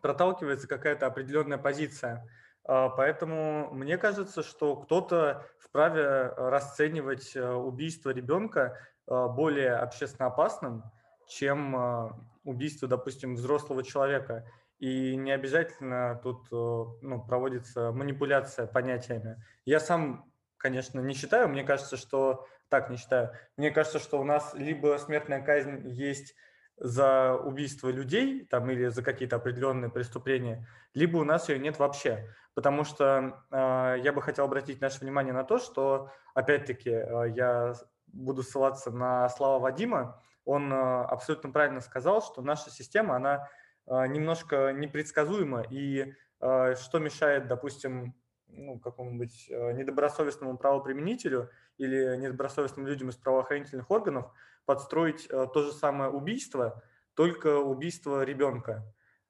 проталкивается какая-то определенная позиция – поэтому мне кажется, что кто-то вправе расценивать э, убийство ребенка а, более общественно опасным, чем а, убийство, допустим, взрослого человека. И не обязательно тут э, ну, проводится манипуляция понятиями. Я сам, конечно, не считаю, мне кажется, что... Так, не считаю. Мне кажется, что у нас либо смертная казнь есть за убийство людей там, или за какие-то определенные преступления, либо у нас ее нет вообще. Потому что э, я бы хотел обратить наше внимание на то, что, опять-таки, э, я буду ссылаться на слова Вадима. Он э, абсолютно правильно сказал, что наша система, она немножко непредсказуема. И что мешает, допустим, ну, какому-нибудь недобросовестному правоприменителю или недобросовестным людям из правоохранительных органов подстроить то же самое убийство, только убийство ребенка.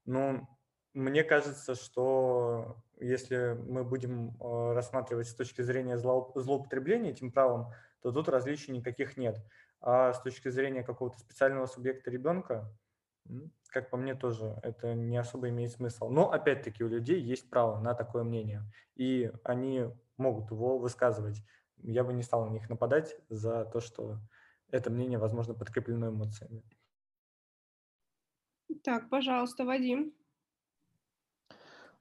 Ну, мне кажется, что если мы будем э, рассматривать с точки зрения злоупотребления этим правом, то тут различий никаких нет. А с точки зрения какого-то специального субъекта ребенка, как по мне, тоже это не особо имеет смысл. Но, опять-таки, у людей есть право на такое мнение, и они могут его высказывать. Я бы не стал на них нападать за то, что это мнение, возможно, подкреплено эмоциями. Так, пожалуйста, Вадим.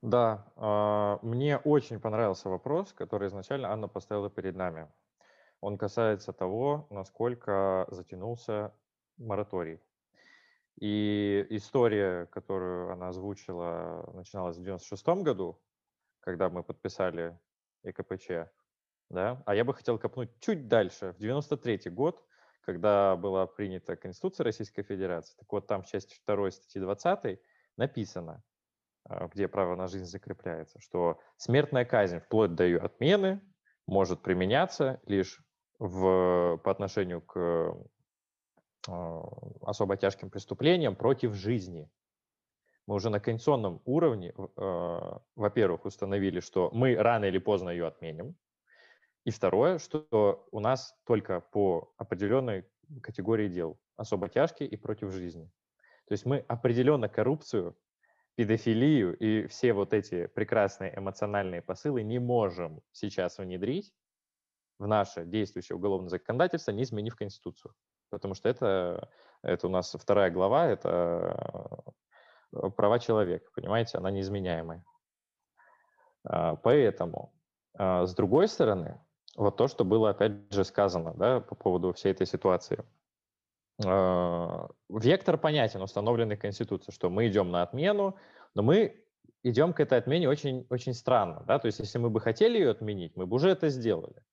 Да, а, мне очень понравился вопрос, который изначально Анна поставила перед нами. Он касается того, насколько затянулся мораторий. И история, которую она озвучила, начиналась в 96 году, когда мы подписали ЭКПЧ, да? А я бы хотел копнуть чуть дальше, в 93 год, когда была принята Конституция Российской Федерации. Так вот, там в части 2 статьи 20 написано, где право на жизнь закрепляется, что смертная казнь вплоть до ее отмены может применяться лишь в, по отношению к э, особо тяжким преступлениям против жизни. Мы уже на конституционном уровне, э, во-первых, установили, что мы рано или поздно ее отменим. И второе, что у нас только по определенной категории дел особо тяжкие и против жизни. То есть мы определенно коррупцию педофилию и все вот эти прекрасные эмоциональные посылы не можем сейчас внедрить в наше действующее уголовное законодательство, не изменив Конституцию. Потому что это, это у нас вторая глава, это э, права человека, понимаете, она неизменяемая. А, поэтому А, с другой стороны, вот то, что было опять же сказано да, по поводу всей этой ситуации. А, вектор понятен, установленный Конституцией, что мы идем на отмену, но мы идем к этой отмене очень, очень странно. Да? То есть если мы бы хотели ее отменить, мы бы уже это сделали.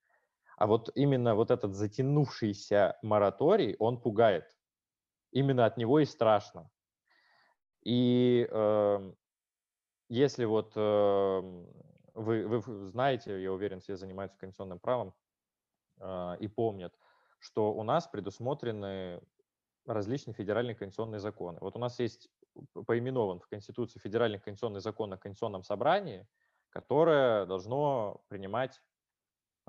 А вот именно вот этот затянувшийся мораторий, он пугает. Именно от него и страшно. И э, если вот э, вы, вы знаете, я уверен, все занимаются конституционным правом э, и помнят, что у нас предусмотрены различные федеральные конституционные законы. Вот у нас есть поименован в Конституции федеральный конституционный закон о конституционном собрании, которое должно принимать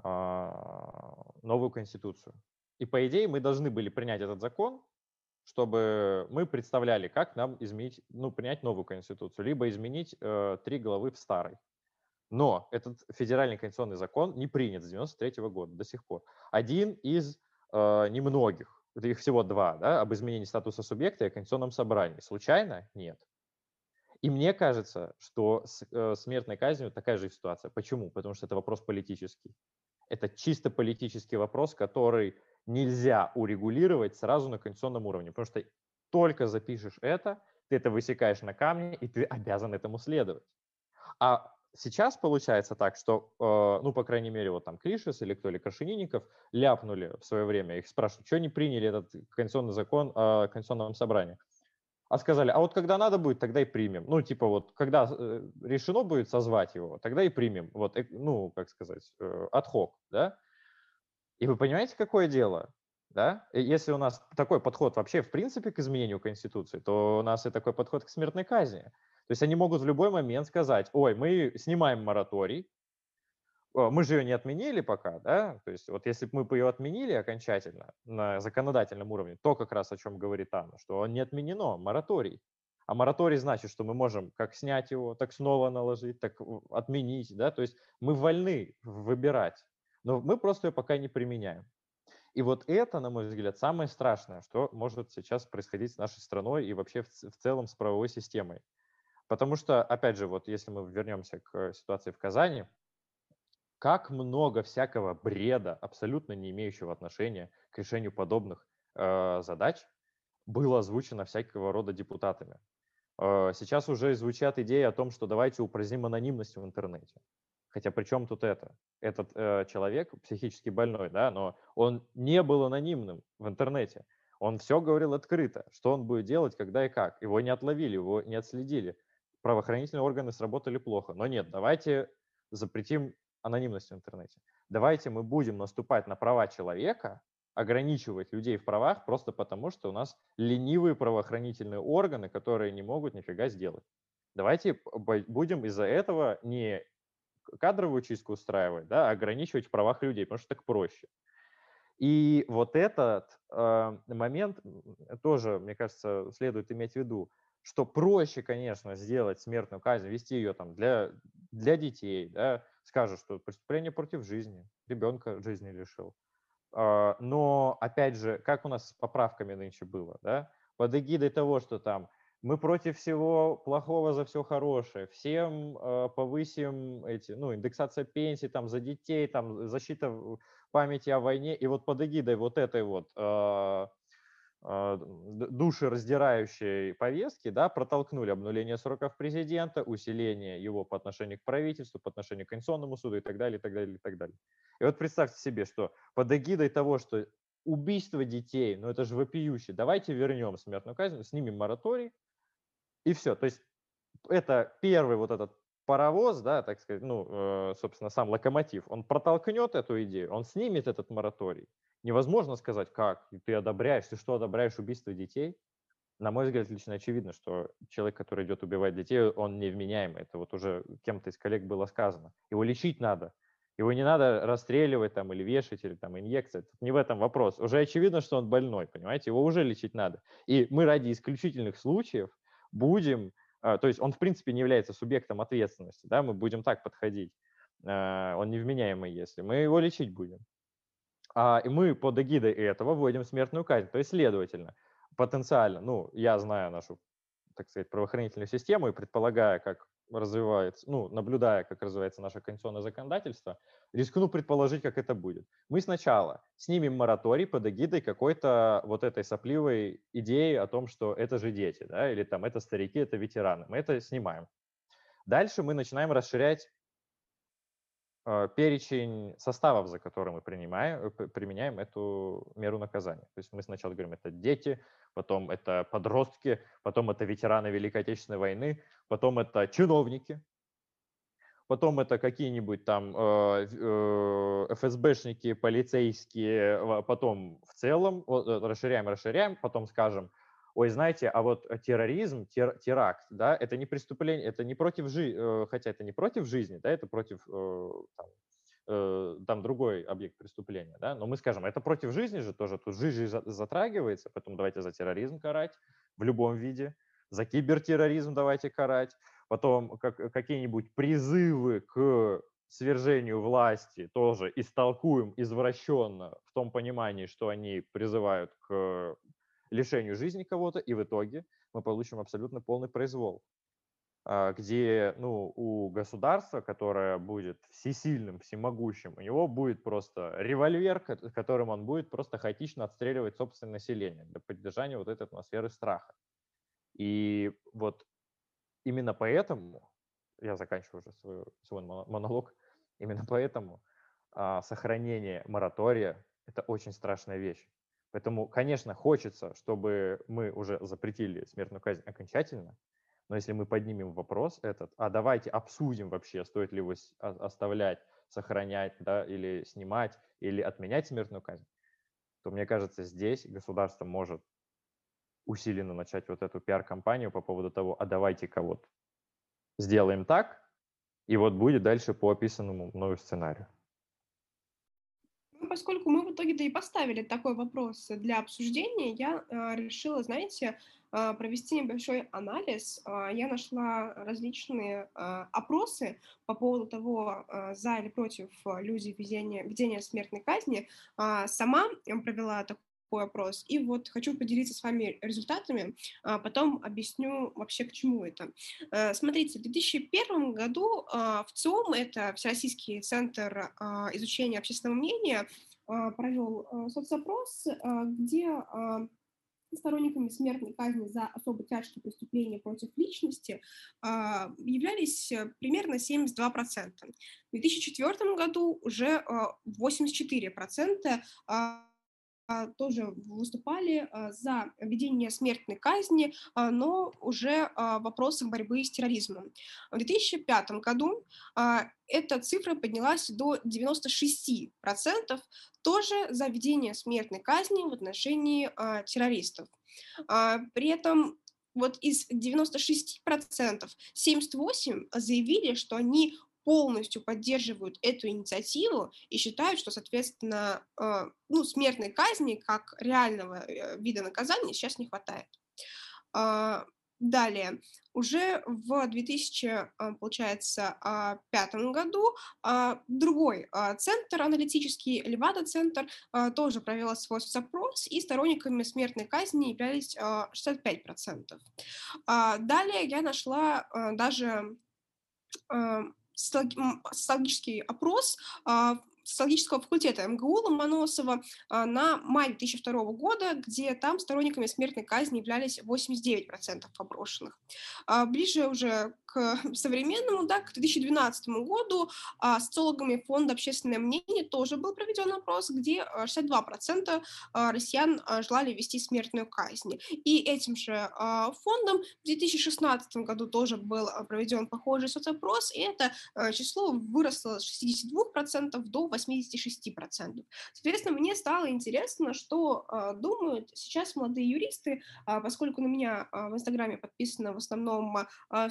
а, новую конституцию. И по идее мы должны были принять этот закон, чтобы мы представляли, как нам изменить, ну, принять новую конституцию, либо изменить э, три главы в старой. Но этот федеральный конституционный закон не принят с 93 года до сих пор. Один из э, немногих, их всего два, да, об изменении статуса субъекта и о конституционном собрании. Случайно? Нет. И мне кажется, что с э, смертной казнью такая же ситуация. Почему? Потому что это вопрос политический. Это чисто политический вопрос, который нельзя урегулировать сразу на конституционном уровне, потому что только запишешь это, ты это высекаешь на камне, и ты обязан этому следовать. А сейчас получается так, что, э, ну, по крайней мере, вот там Клишес или кто, или Крашенинников ляпнули в свое время, их спрашивают, что не приняли этот конституционный закон о конституционном собрании а сказали, а вот когда надо будет, тогда и примем. Ну, типа вот, когда э, решено будет созвать его, тогда и примем. Вот, э, ну, как сказать, э, да? И вы понимаете, какое дело? Да? Если у нас такой подход вообще в принципе к изменению Конституции, то у нас и такой подход к смертной казни. То есть они могут в любой момент сказать, ой, мы снимаем мораторий, мы же ее не отменили пока, да, то есть вот если бы мы ее отменили окончательно на законодательном уровне, то как раз о чем говорит Анна, что он не отменено, мораторий. А мораторий значит, что мы можем как снять его, так снова наложить, так отменить, да, то есть мы вольны выбирать, но мы просто ее пока не применяем. И вот это, на мой взгляд, самое страшное, что может сейчас происходить с нашей страной и вообще в целом с правовой системой. Потому что, опять же, вот если мы вернемся к ситуации в Казани, как много всякого бреда, абсолютно не имеющего отношения к решению подобных э, задач, было озвучено всякого рода депутатами. Э, сейчас уже звучат идеи о том, что давайте упраздним анонимность в интернете. Хотя при чем тут это? Этот э, человек психически больной, да, но он не был анонимным в интернете. Он все говорил открыто, что он будет делать, когда и как. Его не отловили, его не отследили. Правоохранительные органы сработали плохо. Но нет, давайте запретим анонимность в интернете. Давайте мы будем наступать на права человека, ограничивать людей в правах просто потому, что у нас ленивые правоохранительные органы, которые не могут нифига сделать. Давайте будем из-за этого не кадровую чистку устраивать, да, а ограничивать в правах людей, потому что так проще. И вот этот э, момент тоже, мне кажется, следует иметь в виду, что проще, конечно, сделать смертную казнь, вести ее там для, для детей, да, скажут, что преступление против жизни, ребенка жизни лишил. А, но, опять же, как у нас с поправками нынче было, да, под эгидой того, что там мы против всего плохого за все хорошее, всем э, повысим эти, ну, индексация пенсий там за детей, там защита памяти о войне, и вот под эгидой вот этой вот а, душераздирающей повестки, да, протолкнули обнуление сроков президента, усиление его по отношению к правительству, по отношению к Конституционному суду и так далее, и так далее, и так далее. И вот представьте себе, что под эгидой того, что убийство детей, ну это же вопиюще, давайте вернем смертную казнь, снимем мораторий, и все. То есть это первый вот этот паровоз, да, так сказать, ну, э, собственно, сам локомотив, он протолкнет эту идею, он снимет этот мораторий, невозможно сказать, как ты одобряешь, ты что одобряешь убийство детей. На мой взгляд, лично очевидно, что человек, который идет убивать детей, он невменяемый. Это вот уже кем-то из коллег было сказано. Его лечить надо. Его не надо расстреливать там или вешать, или там инъекция. Тут не в этом вопрос. Уже очевидно, что он больной, понимаете? Его уже лечить надо. И мы ради исключительных случаев будем, то есть он в принципе не является субъектом ответственности, да, мы будем так подходить. А, он невменяемый, если мы его лечить будем. А, и мы под эгидой этого вводим смертную казнь. То есть, следовательно, потенциально, ну, я знаю нашу, так сказать, правоохранительную систему и предполагая, как развивается, ну, наблюдая, как развивается наше конституционное законодательство, рискну предположить, как это будет. Мы сначала снимем мораторий под эгидой какой-то вот этой сопливой идеи о том, что это же дети, да, или там это старики, это ветераны. Мы это снимаем. Дальше мы начинаем расширять э, перечень составов, за которые мы принимаем, э, применяем эту меру наказания. То есть мы сначала говорим, это дети, потом это подростки, потом это ветераны Великой Отечественной войны, потом это чиновники, потом это какие-нибудь там э, э, ФСБшники, полицейские, потом в целом вот, расширяем, расширяем, потом скажем, ой, знаете, а вот терроризм, тер, теракт, да, это не преступление, это не против жизни, хотя это не против жизни, да, это против э, там, э, там другой объект преступления, да, но мы скажем, это против жизни же тоже, тут жизнь затрагивается, поэтому давайте за терроризм карать в любом виде, за кибертерроризм давайте карать, потом как, какие-нибудь призывы к свержению власти тоже истолкуем извращенно в том понимании, что они призывают к лишению жизни кого-то, и в итоге мы получим абсолютно полный произвол, где ну, у государства, которое будет всесильным, всемогущим, у него будет просто револьвер, которым он будет просто хаотично отстреливать собственное население для поддержания вот этой атмосферы страха. И вот именно поэтому, я заканчиваю уже свой, свой монолог, именно поэтому а, сохранение моратория – это очень страшная вещь. Поэтому, конечно, хочется, чтобы мы уже запретили смертную казнь окончательно, но если мы поднимем вопрос этот, а давайте обсудим вообще, стоит ли его оставлять, сохранять, да, или снимать, или отменять смертную казнь, то мне кажется, здесь государство может усиленно начать вот эту пиар-компанию по поводу того, а давайте-ка вот сделаем так, и вот будет дальше по описанному мною сценарию поскольку мы в итоге-то и поставили такой вопрос для обсуждения, я э, решила, знаете, э, провести небольшой анализ. Э, я нашла различные опросы по поводу того, за или против люди введения, введения смертной казни. Сама провела такой такой опрос. И вот хочу поделиться с вами результатами, а потом объясню вообще, к чему это. Э, смотрите, в 2001 году а, в ЦИОМ, это Всероссийский центр а, изучения общественного мнения, а, провел соцопрос, где сторонниками смертной казни за особо тяжкие преступления против личности являлись примерно 72%. В 2004 году уже 84% а, тоже выступали а, за введение смертной казни, а, но уже вопросом борьбы с терроризмом. В 2005 году эта цифра поднялась до 96%, тоже за введение смертной казни в отношении террористов. При этом вот из 96% 78 заявили, что они полностью поддерживают эту инициативу и считают, что, соответственно, э, ну, смертной казни как реального э, вида наказания сейчас не хватает. А, далее, уже в 2000, э, а, году а, другой центр аналитический, Левада-центр, тоже провел свой запрос, и сторонниками смертной казни являлись 65%. Далее я нашла даже социологический опрос а, социологического факультета МГУ Ломоносова а, на май 2002 года, где там сторонниками смертной казни являлись 89% опрошенных. А, ближе уже к современному, да, к 2012 году а, социологами фонда «Общественное мнение» тоже был проведен опрос, где 62% россиян желали вести смертную казнь. И этим же фондом в 2016 году тоже был проведен похожий соцопрос, и это число выросло с 62% до 80%. 86%. Соответственно, мне стало интересно, что думают сейчас молодые юристы, поскольку на меня в Инстаграме подписаны в основном э,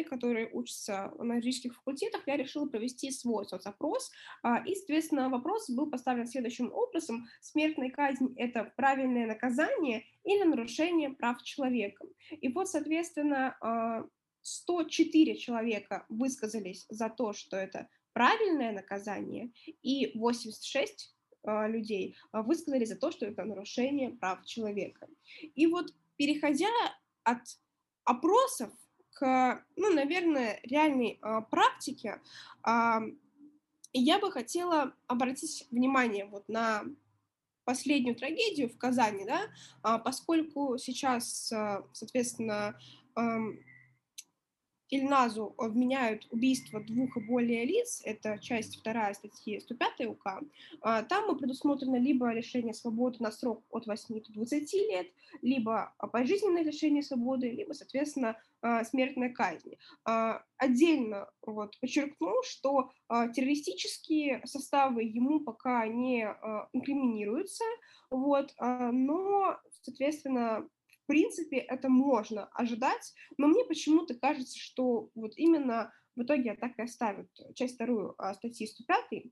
студенты, которые учатся на юридических факультетах, я решила провести свой соцопрос, э, и, соответственно, вопрос был поставлен следующим образом. Смертная казнь – это правильное наказание или нарушение прав человека? И вот, соответственно, э, 104 человека высказались за то, что это правильное наказание, и 86 а, людей а, высказали за то, что это нарушение прав человека. И вот переходя от опросов ну, наверное, реальной а, практике, я бы хотела обратить внимание вот на последнюю трагедию в Казани, да, а, поскольку сейчас, а, соответственно, Ильназу вменяют убийство двух и более лиц, это часть вторая статьи 105 УК, а, там предусмотрено либо лишение свободы на срок от 8 до 20 лет, либо пожизненное лишение свободы, либо, соответственно, а, смертная казнь. А, отдельно вот, подчеркну, что террористические составы ему пока не инкриминируются, вот, но, соответственно, принципе, это можно ожидать, но мне почему-то кажется, что вот именно в итоге так и оставят часть вторую а, статьи 105.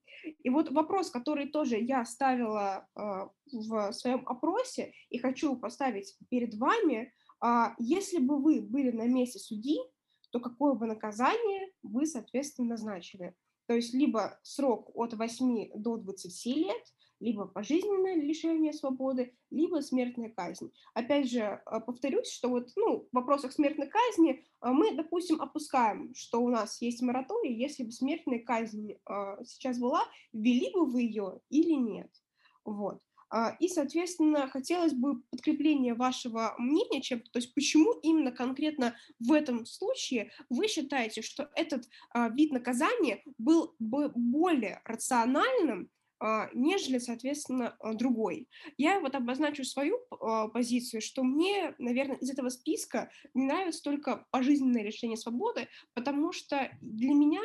И вот вопрос, который тоже я ставила а, в своем опросе и хочу поставить перед вами, а, если бы вы были на месте судьи, то какое бы наказание вы, соответственно, назначили? То есть либо срок от 8 до 20 лет, либо пожизненное лишение свободы, либо смертная казнь. Опять же, э, повторюсь, что вот, ну, в вопросах смертной казни э, мы, допустим, опускаем, что у нас есть мораторий, если бы смертная казнь э, сейчас была, ввели бы вы ее или нет. Вот. А, и, соответственно, хотелось бы подкрепления вашего мнения, чем, то есть почему именно конкретно в этом случае вы считаете, что этот вид наказания был бы более рациональным, нежели, соответственно, а, другой. Я вот обозначу свою а, позицию, что мне, наверное, из этого списка не нравится только пожизненное решение свободы, потому что для меня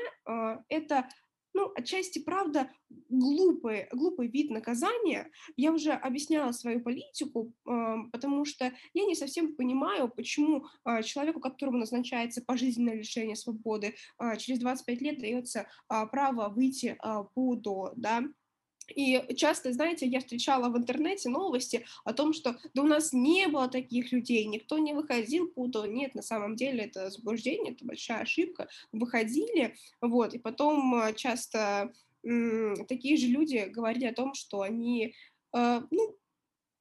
это ну, отчасти, правда, глупый, глупый вид наказания. Я уже объясняла свою политику, потому что я не совсем понимаю, почему человеку, которому назначается пожизненное лишение свободы, через 25 лет дается право выйти по УДО, да, и часто, знаете, я встречала в интернете новости о том, что да у нас не было таких людей, никто не выходил путал. Нет, на самом деле это заблуждение, это большая ошибка. Выходили, вот, и потом э, часто м- такие же люди говорили о том, что они, э, ну,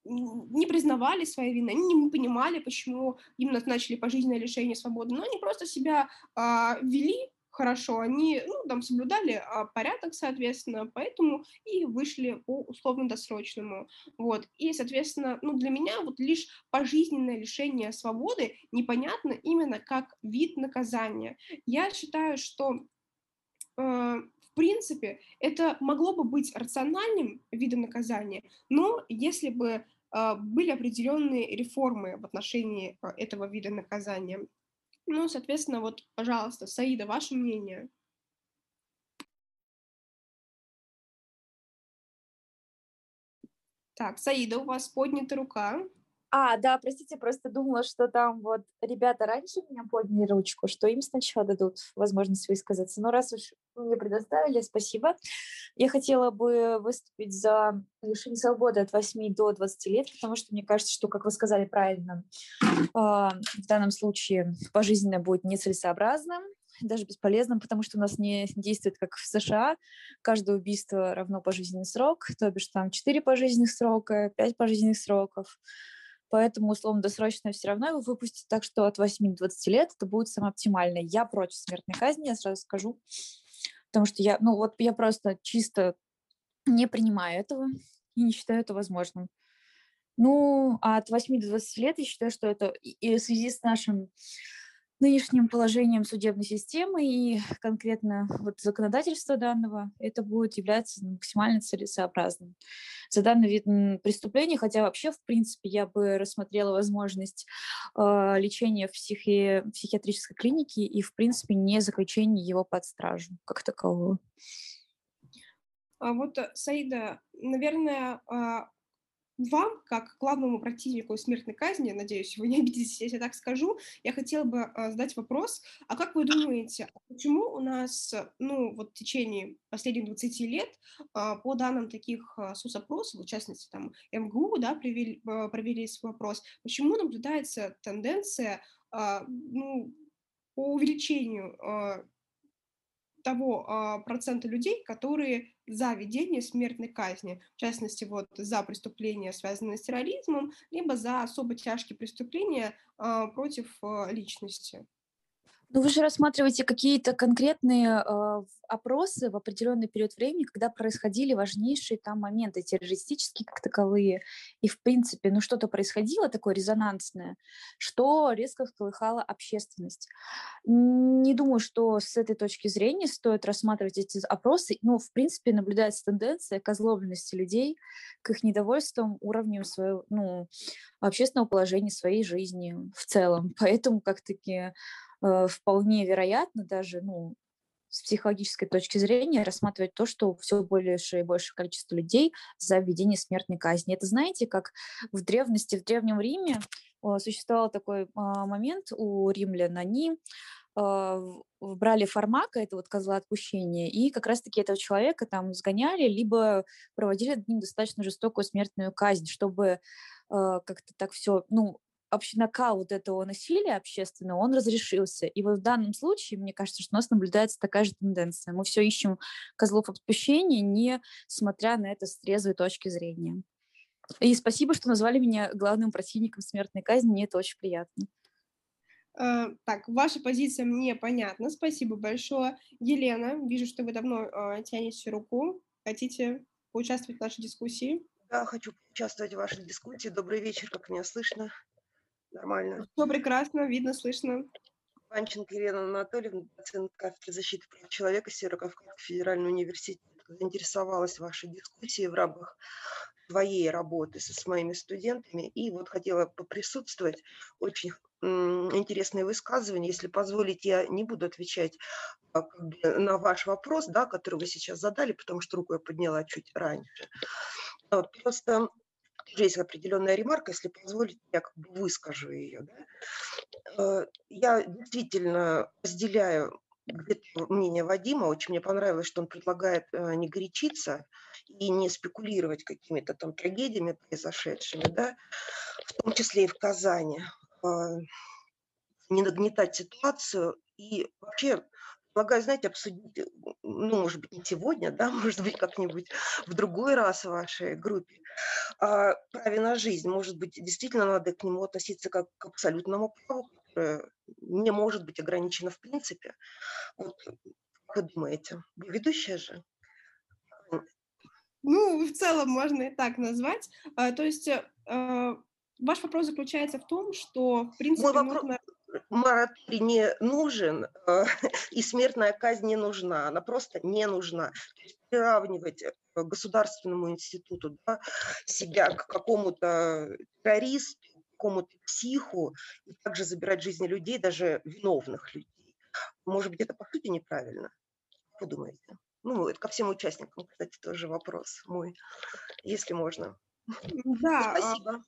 не признавали своей вины, они не понимали, почему им назначили пожизненное лишение свободы, но они просто себя э, вели хорошо, они ну, там соблюдали а, порядок, соответственно, поэтому и вышли по условно-досрочному. Вот. И, соответственно, ну, для меня вот лишь пожизненное лишение свободы непонятно именно как вид наказания. Я считаю, что э, в принципе, это могло бы быть рациональным видом наказания, но если бы э, были определенные реформы в отношении э, этого вида наказания, ну, соответственно, вот, пожалуйста, Саида, ваше мнение? Так, Саида, у вас поднята рука. А, да, простите, просто думала, что там вот ребята раньше меня подняли ручку, что им сначала дадут возможность высказаться. Но раз уж мне предоставили, спасибо. Я хотела бы выступить за лишение свободы от 8 до 20 лет, потому что мне кажется, что, как вы сказали правильно, а, в данном случае пожизненно будет нецелесообразным, даже бесполезным, потому что у нас не действует как в США. Каждое убийство равно пожизненный срок, то бишь там 4 пожизненных срока, 5 пожизненных сроков поэтому условно-досрочно все равно его выпустят, так что от 8 до 20 лет это будет самое оптимальное. Я против смертной казни, я сразу скажу, потому что я, ну вот я просто чисто не принимаю этого и не считаю это возможным. Ну, а от 8 до 20 лет я считаю, что это и в связи с нашим нынешним положением судебной системы и конкретно вот законодательства данного, это будет являться максимально целесообразным. За данный вид преступления, хотя вообще, в принципе, я бы рассмотрела возможность э, лечения в психи, психиатрической клинике и, в принципе, не заключение его под стражу как такового. А вот, э, Саида, наверное, а, вам, как главному противнику смертной казни, надеюсь, вы не обидитесь, если я так скажу, я хотела бы э, задать вопрос, а как вы думаете, а почему у нас, ну, вот в течение последних 20 лет, э, по данным таких соцопросов, в частности, там, МГУ, да, провели, провели свой вопрос, почему наблюдается тенденция, ну, по увеличению того а, процента людей, которые за введение смертной казни, в частности, вот за преступления, связанные с терроризмом, либо за особо тяжкие преступления а, против а, личности. Ну, вы же рассматриваете какие-то конкретные э, опросы в определенный период времени, когда происходили важнейшие там моменты террористические как таковые, и в принципе, ну что-то происходило такое резонансное, что резко всколыхало общественность. Не думаю, что с этой точки зрения стоит рассматривать эти опросы, но в принципе наблюдается тенденция к озлобленности людей, к их недовольствам уровнем своего, ну, общественного положения своей жизни в целом. Поэтому как-таки вполне вероятно даже, ну, с психологической точки зрения рассматривать то, что все больше и больше количество людей за введение смертной казни. Это знаете, как в древности, в Древнем Риме существовал такой а, момент у римлян, они а, брали фармака, это вот козла отпущения, и как раз-таки этого человека там сгоняли, либо проводили над ним достаточно жестокую смертную казнь, чтобы а, как-то так все, ну, вообще накал вот этого насилия общественного, он разрешился. И вот в данном случае, мне кажется, что у нас наблюдается такая же тенденция. Мы все ищем козлов отпущения, не смотря на это с трезвой точки зрения. И спасибо, что назвали меня главным противником смертной казни, мне это очень приятно. Uh, так, ваша позиция мне понятна, спасибо большое. Елена, вижу, что вы давно uh, тянете руку, хотите поучаствовать в нашей дискуссии? Да, хочу поучаствовать в вашей дискуссии. Добрый вечер, как меня слышно? Нормально. Все прекрасно, видно, слышно. Панченко Елена Анатольевна, доцент кафедры защиты прав человека Северо-Кавказского федерального университета, заинтересовалась вашей дискуссией в рамках своей работы со, с моими студентами. И вот хотела поприсутствовать. Очень интересные высказывания. Если позволите, я не буду отвечать а, на ваш вопрос, да, который вы сейчас задали, потому что руку я подняла чуть раньше. Вот, просто есть определенная ремарка, если позволите, я как бы выскажу ее. Да? Э, я действительно разделяю мнение Вадима. Очень мне понравилось, что он предлагает э, не горячиться и не спекулировать какими-то там трагедиями произошедшими, да, в том числе и в Казани, э, не нагнетать ситуацию и вообще Предлагаю, знаете, обсудить, ну, может быть, не сегодня, да, может быть, как-нибудь в другой раз в вашей группе, а, праве на жизнь. Может быть, действительно надо к нему относиться как к абсолютному праву, которое не может быть ограничено в принципе. Вот, как вы думаете? Вы ведущая же? Ну, в целом можно и так назвать. А, то есть э, ваш вопрос заключается в том, что, в принципе, Мой вопрос... нужно мораторий не нужен, э, и смертная казнь не нужна, она просто не нужна. То есть приравнивать э, государственному институту да, себя к какому-то террористу, какому-то психу, и также забирать жизни людей, даже виновных людей. Может быть, это по сути неправильно? Вы думаете? Ну, это ко всем участникам, кстати, тоже вопрос мой, если можно. Да, Спасибо.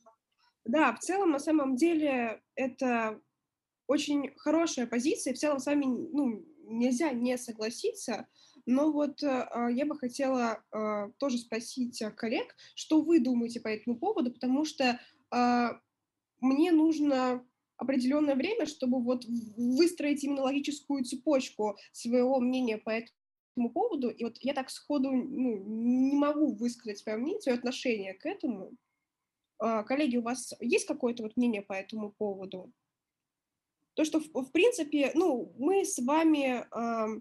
Да, в целом, на самом деле, это очень хорошая позиция, в целом с вами ну, нельзя не согласиться, но вот э, я бы хотела э, тоже спросить коллег, что вы думаете по этому поводу, потому что э, мне нужно определенное время, чтобы вот выстроить именно логическую цепочку своего мнения по этому поводу, и вот я так сходу ну, не могу высказать свое мнение, свое отношение к этому. Коллеги, у вас есть какое-то вот мнение по этому поводу? То, что, в, в принципе, ну, мы с вами э,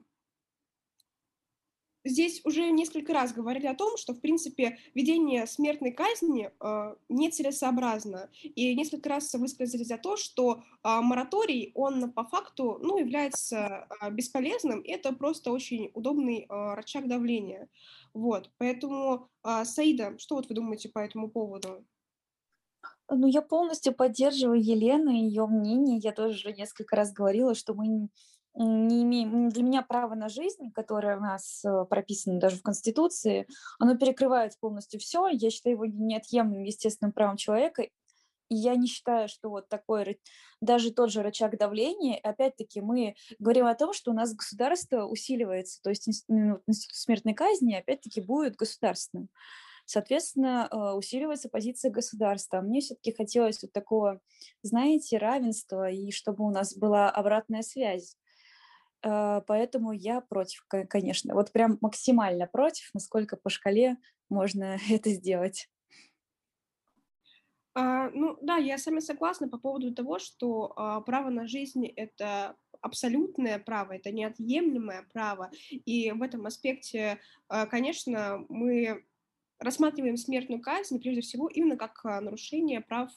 здесь уже несколько раз говорили о том, что, в принципе, введение смертной казни э, нецелесообразно. И несколько раз высказались за то, что э, мораторий, он по факту, ну, является э, бесполезным, это просто очень удобный э, рычаг давления. Вот, поэтому, э, Саида, что вот вы думаете по этому поводу? Ну, я полностью поддерживаю Елену и ее мнение. Я тоже уже несколько раз говорила, что мы не имеем, для меня право на жизнь, которое у нас э, прописано даже в Конституции, оно перекрывает полностью все. Я считаю его неотъемлемым естественным правом человека. И я не считаю, что вот такой, даже тот же рычаг давления, опять-таки мы говорим о том, что у нас государство усиливается, то есть институт смертной казни опять-таки будет государственным соответственно, а, усиливается позиция государства. Мне все-таки хотелось вот такого, знаете, равенства, и чтобы у нас была обратная связь. А, поэтому я против, конечно. Вот прям максимально против, насколько по шкале можно это сделать. А, ну да, я с согласна по поводу того, что а, право на жизнь это абсолютное право, это неотъемлемое право. И в этом аспекте, э, конечно, мы рассматриваем смертную казнь прежде всего именно как нарушение прав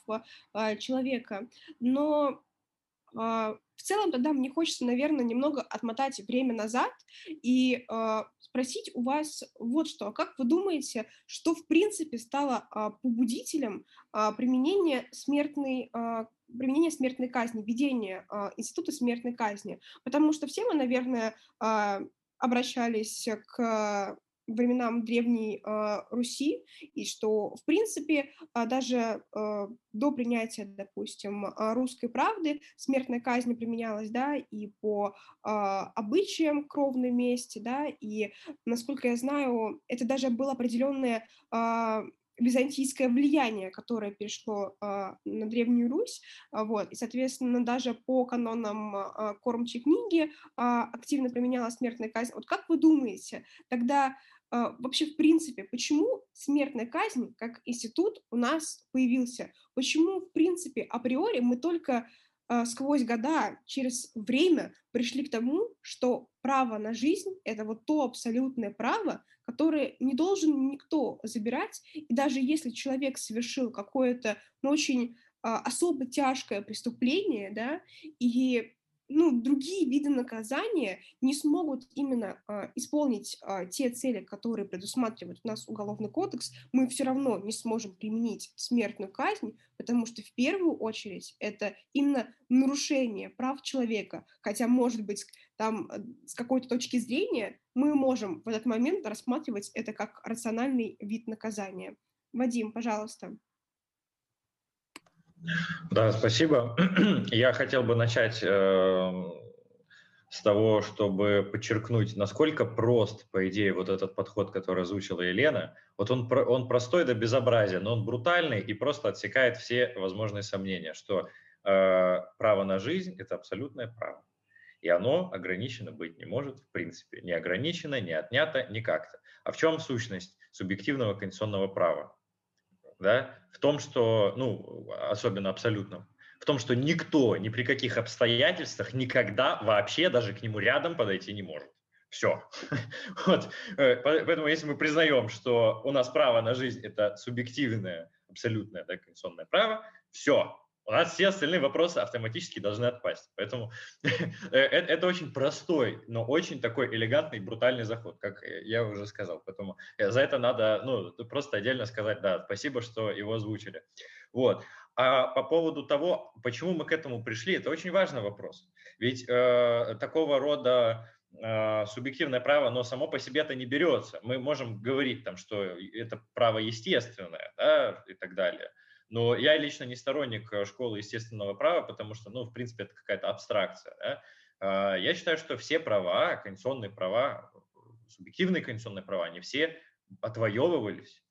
человека. Но в целом тогда мне хочется, наверное, немного отмотать время назад и спросить у вас вот что. Как вы думаете, что в принципе стало побудителем э, применения смертной э, применения смертной казни, введения э, института смертной казни? Потому что все мы, наверное, э, обращались к временам Древней э, Руси, и что, в принципе, э, даже э, до принятия, допустим, русской правды смертная казнь применялась, да, и по э, обычаям кровной мести, да, и, насколько я знаю, это даже было определенное э, византийское влияние, которое перешло э, на Древнюю Русь, вот, и, соответственно, даже по канонам э, кормчей книги э, активно применялась смертная казнь. Вот как вы думаете, тогда а, вообще, в принципе, почему смертная казнь как институт у нас появился? Почему, в принципе, априори мы только э, сквозь года, через время пришли к тому, что право на жизнь — это вот то абсолютное право, которое не должен никто забирать, и даже если человек совершил какое-то ну, очень э, особо тяжкое преступление, да, и ну, другие виды наказания не смогут именно э, исполнить э, те цели, которые предусматривает у нас Уголовный кодекс, мы все равно не сможем применить смертную казнь, потому что в первую очередь это именно нарушение прав человека. Хотя, может быть, там э, с какой-то точки зрения мы можем в этот момент рассматривать это как рациональный вид наказания. Вадим, пожалуйста. Да, спасибо. Я хотел бы начать э, с того, чтобы подчеркнуть, насколько прост, по идее, вот этот подход, который озвучила Елена. Вот он, он простой до безобразия, но он брутальный и просто отсекает все возможные сомнения, что э, право на жизнь – это абсолютное право. И оно ограничено быть не может, в принципе. Не ограничено, не отнято, не как-то. А в чем сущность субъективного конституционного права? Да, в том, что, ну, особенно абсолютном, в том, что никто ни при каких обстоятельствах никогда вообще даже к нему рядом подойти не может. Все. Вот. Э, поэтому если мы признаем, что у нас право на жизнь – это субъективное, абсолютное да, конституционное право, все, у нас все остальные вопросы автоматически должны отпасть. Поэтому э, э, это очень простой, но очень такой элегантный, брутальный заход, как я уже сказал. Поэтому э, за это надо ну, просто отдельно сказать, да, спасибо, что его озвучили. Вот. А по поводу того, почему мы к этому пришли, это очень важный вопрос. Ведь э, такого рода субъективное право, но само по себе это не берется. Мы можем говорить, там, что это право естественное да, и так далее. Но я лично не сторонник э, школы естественного права, потому что, ну, в принципе, это какая-то абстракция. Да? А, я считаю, что все права, конституционные права, субъективные конституционные права, они все отвоевывались.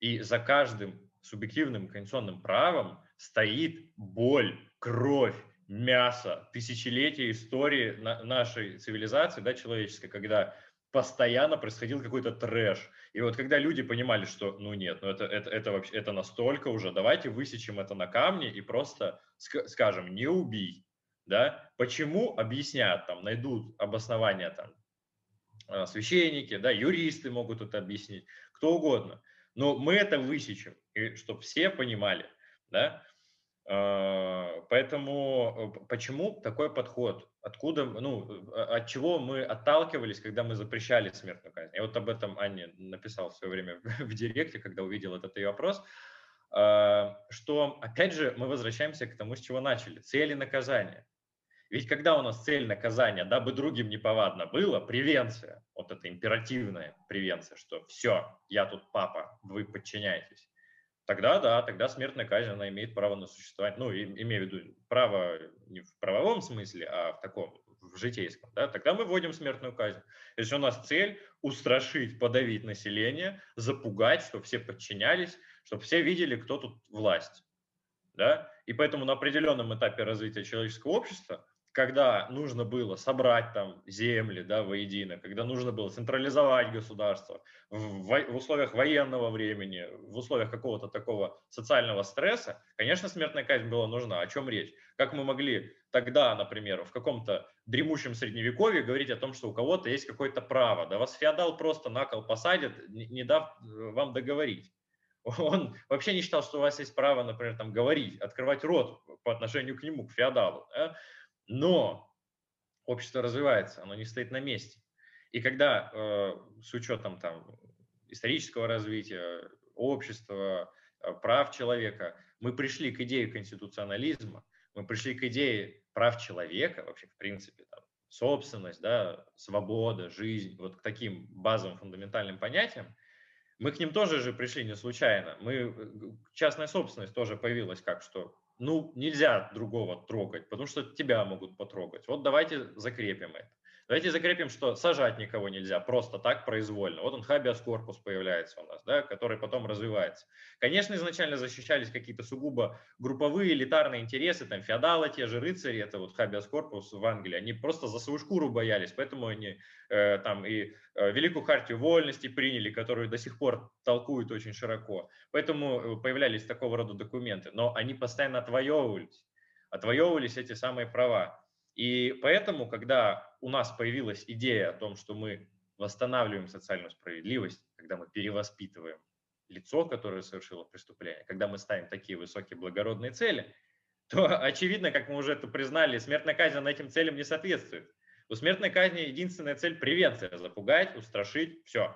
И за каждым субъективным конституционным правом стоит боль, кровь, мясо, тысячелетия истории нашей цивилизации, да, человеческой, когда постоянно происходил какой-то трэш. И вот когда люди понимали, что, ну нет, ну это, это, это вообще, это настолько уже, давайте высечем это на камне и просто скажем, не убий, да, почему объяснят, там, найдут обоснования, там, а, священники, да, юристы могут это объяснить, кто угодно, но мы это высечем, и чтобы все понимали, да, а, поэтому э, почему такой подход? Откуда, ну, а, от чего мы отталкивались, когда мы запрещали смертную казнь? Я вот об этом Анне написал в свое время в директе, когда увидел этот ее вопрос, а, что, опять же, мы возвращаемся к тому, с чего начали. Цели наказания. Ведь когда у нас цель наказания, дабы другим неповадно было, превенция, вот это императивная превенция, что все, я тут папа, вы подчиняетесь тогда да, тогда смертная казнь, она имеет право на существование, ну, имею в виду право не в правовом смысле, а в таком, в житейском, да, тогда мы вводим смертную казнь. Если у нас цель устрашить, подавить население, запугать, чтобы все подчинялись, чтобы все видели, кто тут власть, да, и поэтому на определенном этапе развития человеческого общества когда нужно было собрать там земли да, воедино, когда нужно было централизовать государство в, в условиях военного времени, в условиях какого-то такого социального стресса, конечно, смертная казнь была нужна. О чем речь? Как мы могли тогда, например, в каком-то дремучем средневековье говорить о том, что у кого-то есть какое-то право? Да вас феодал просто на кол посадит, не дав э, вам договорить. Он вообще не считал, что у вас есть право, например, там говорить, открывать рот по отношению к нему, к феодалу. Да? Но общество развивается, оно не стоит на месте. И когда э, с учетом там, исторического развития, общества, э, прав человека, мы пришли к идее конституционализма, мы пришли к идее прав человека, вообще, в принципе, там, собственность, да, свобода, жизнь, вот к таким базовым фундаментальным понятиям, мы к ним тоже же пришли не случайно. Мы, э, частная собственность тоже появилась как, что ну, нельзя другого трогать, потому что тебя могут потрогать. Вот давайте закрепим это. Давайте закрепим, что сажать никого нельзя просто так произвольно. Вот он хабиас корпус появляется у нас, да, который потом развивается. Конечно, изначально защищались какие-то сугубо групповые элитарные интересы, там феодалы, те же рыцари, это вот хабиас корпус в Англии, они просто за свою шкуру боялись, поэтому они э, там и э, Великую хартию вольности приняли, которую до сих пор толкуют очень широко. Поэтому э, появлялись такого рода документы, но они постоянно отвоевывались, отвоевывались эти самые права. И поэтому, когда у нас появилась идея о том, что мы восстанавливаем социальную справедливость, когда мы перевоспитываем лицо, которое совершило преступление, когда мы ставим такие высокие благородные цели, то очевидно, как мы уже это признали, смертная казнь на этим целям не соответствует. У смертной казни единственная цель – превенция, запугать, устрашить, все.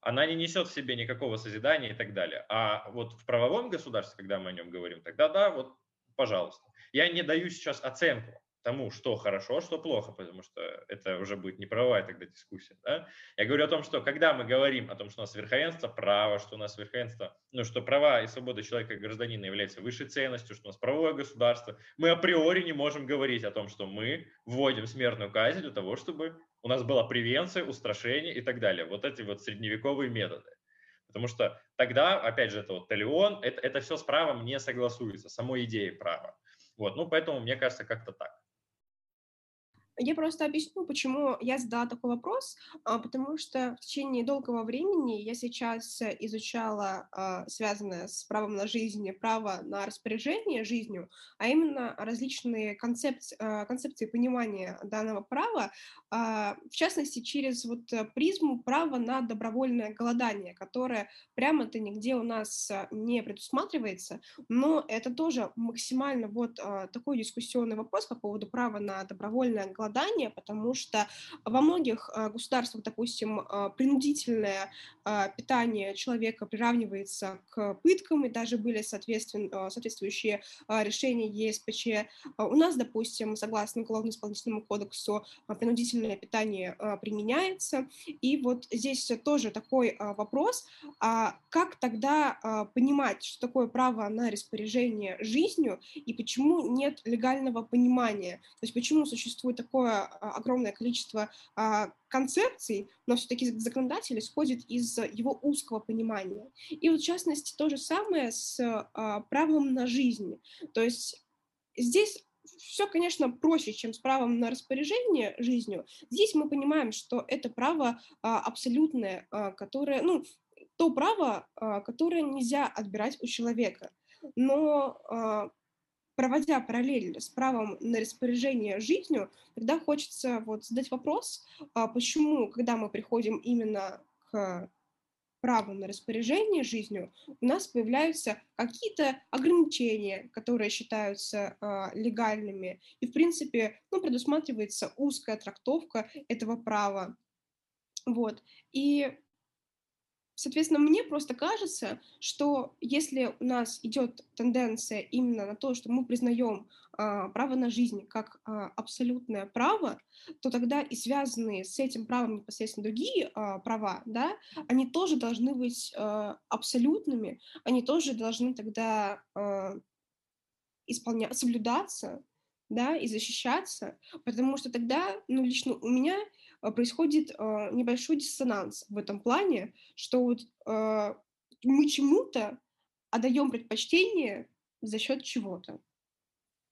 Она не несет в себе никакого созидания и так далее. А вот в правовом государстве, когда мы о нем говорим, тогда да, вот, пожалуйста. Я не даю сейчас оценку тому, что хорошо, а что плохо, потому что это уже будет не правовая тогда дискуссия. Да? Я говорю о том, что когда мы говорим о том, что у нас верховенство права, что у нас верховенство, ну, что права и свобода человека и гражданина являются высшей ценностью, что у нас правовое государство, мы априори не можем говорить о том, что мы вводим смертную казнь для того, чтобы у нас была превенция, устрашение и так далее. Вот эти вот средневековые методы. Потому что тогда, опять же, это вот талион, это, это все с правом не согласуется, самой идеей права. Вот, ну, поэтому мне кажется, как-то так. Я просто объясню, почему я задала такой вопрос, а, потому что в течение долгого времени я сейчас изучала а, связанное с правом на жизнь, право на распоряжение жизнью, а именно различные концепции, а, концепции понимания данного права, в частности, через вот призму права на добровольное голодание, которое прямо-то нигде у нас не предусматривается, но это тоже максимально вот такой дискуссионный вопрос по поводу права на добровольное голодание, голодания, потому что во многих э, государствах, допустим, э, принудительное э, питание человека приравнивается к пыткам, и даже были соответствующие решения ЕСПЧ. У нас, допустим, согласно Уголовно-исполнительному кодексу, принудительное питание применяется. И вот здесь тоже такой вопрос, а как тогда понимать, что такое право на распоряжение жизнью, и почему нет легального понимания? То есть почему существует такое такое а, огромное количество а, концепций, но все-таки законодатель исходит из его узкого понимания. И вот в частности то же самое с а, правом на жизнь. То есть здесь все, конечно, проще, чем с правом на распоряжение жизнью. Здесь мы понимаем, что это право абсолютное, которое, ну, то право, которое нельзя отбирать у человека. Но проводя параллель с правом на распоряжение жизнью, тогда хочется вот задать вопрос, а почему, когда мы приходим именно к праву на распоряжение жизнью, у нас появляются какие-то ограничения, которые считаются э, легальными, и, в принципе, ну, предусматривается узкая трактовка этого права. Вот. И Соответственно, мне просто кажется, что если у нас идет тенденция именно на то, что мы признаем а, право на жизнь как а, абсолютное право, то тогда и связанные с этим правом непосредственно другие а, права, да, они тоже должны быть а, абсолютными, они тоже должны тогда а, исполняться, соблюдаться, да, и защищаться, потому что тогда, ну, лично у меня происходит а, небольшой диссонанс в этом плане, что вот а, мы чему-то отдаем предпочтение за счет чего-то.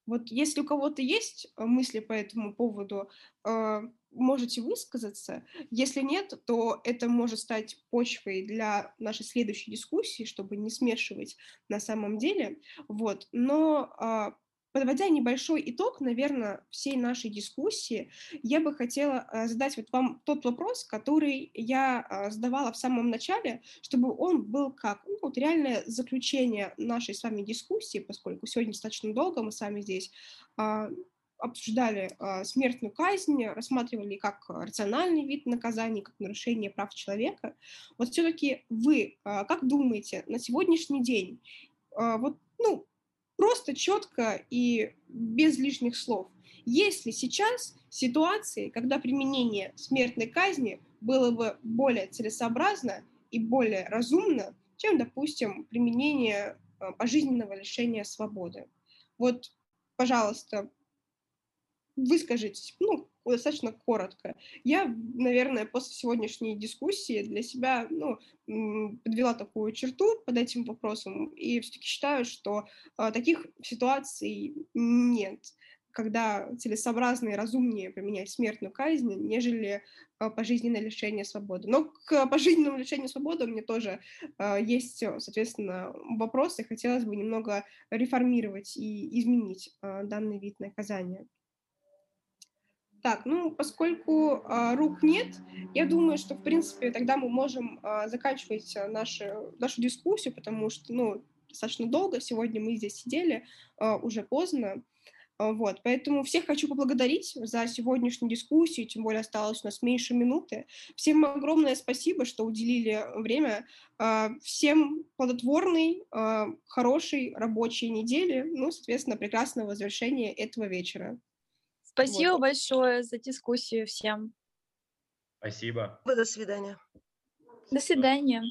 Вот если у кого-то есть э, мысли по этому поводу, э, можете высказаться. Если нет, то это может стать почвой для нашей следующей дискуссии, чтобы не смешивать на самом деле. Вот. Но Подводя небольшой итог, наверное, всей нашей дискуссии, я бы хотела э, задать вот вам тот вопрос, который я э, задавала в самом начале, чтобы он был как ну, вот реальное заключение нашей с вами дискуссии, поскольку сегодня достаточно долго мы с вами здесь а, обсуждали а, смертную казнь, рассматривали как рациональный вид наказания, как нарушение прав человека. Вот все-таки вы как думаете на сегодняшний день, вот, ну, просто четко и без лишних слов. Есть ли сейчас ситуации, когда применение смертной казни было бы более целесообразно и более разумно, чем, допустим, применение а, пожизненного лишения свободы? Вот, пожалуйста, выскажитесь, ну, достаточно коротко. Я, наверное, после сегодняшней дискуссии для себя ну, подвела такую черту под этим вопросом и все-таки считаю, что а, таких ситуаций нет когда целесообразно и разумнее применять смертную казнь, нежели а, пожизненное лишение свободы. Но к пожизненному лишению свободы меня тоже а, есть, соответственно, вопросы. Хотелось бы немного реформировать и изменить данный вид наказания. Так, ну, поскольку э, рук нет, я думаю, что, в принципе, тогда мы можем э, заканчивать нашу, нашу дискуссию, потому что, ну, достаточно долго сегодня мы здесь сидели, э, уже поздно. Вот, поэтому всех хочу поблагодарить за сегодняшнюю дискуссию, тем более осталось у нас меньше минуты. Всем огромное спасибо, что уделили время. Всем плодотворной, хорошей рабочей недели, ну, соответственно, прекрасного завершения этого вечера. Спасибо вот. большое за дискуссию всем. Спасибо. До свидания. До свидания.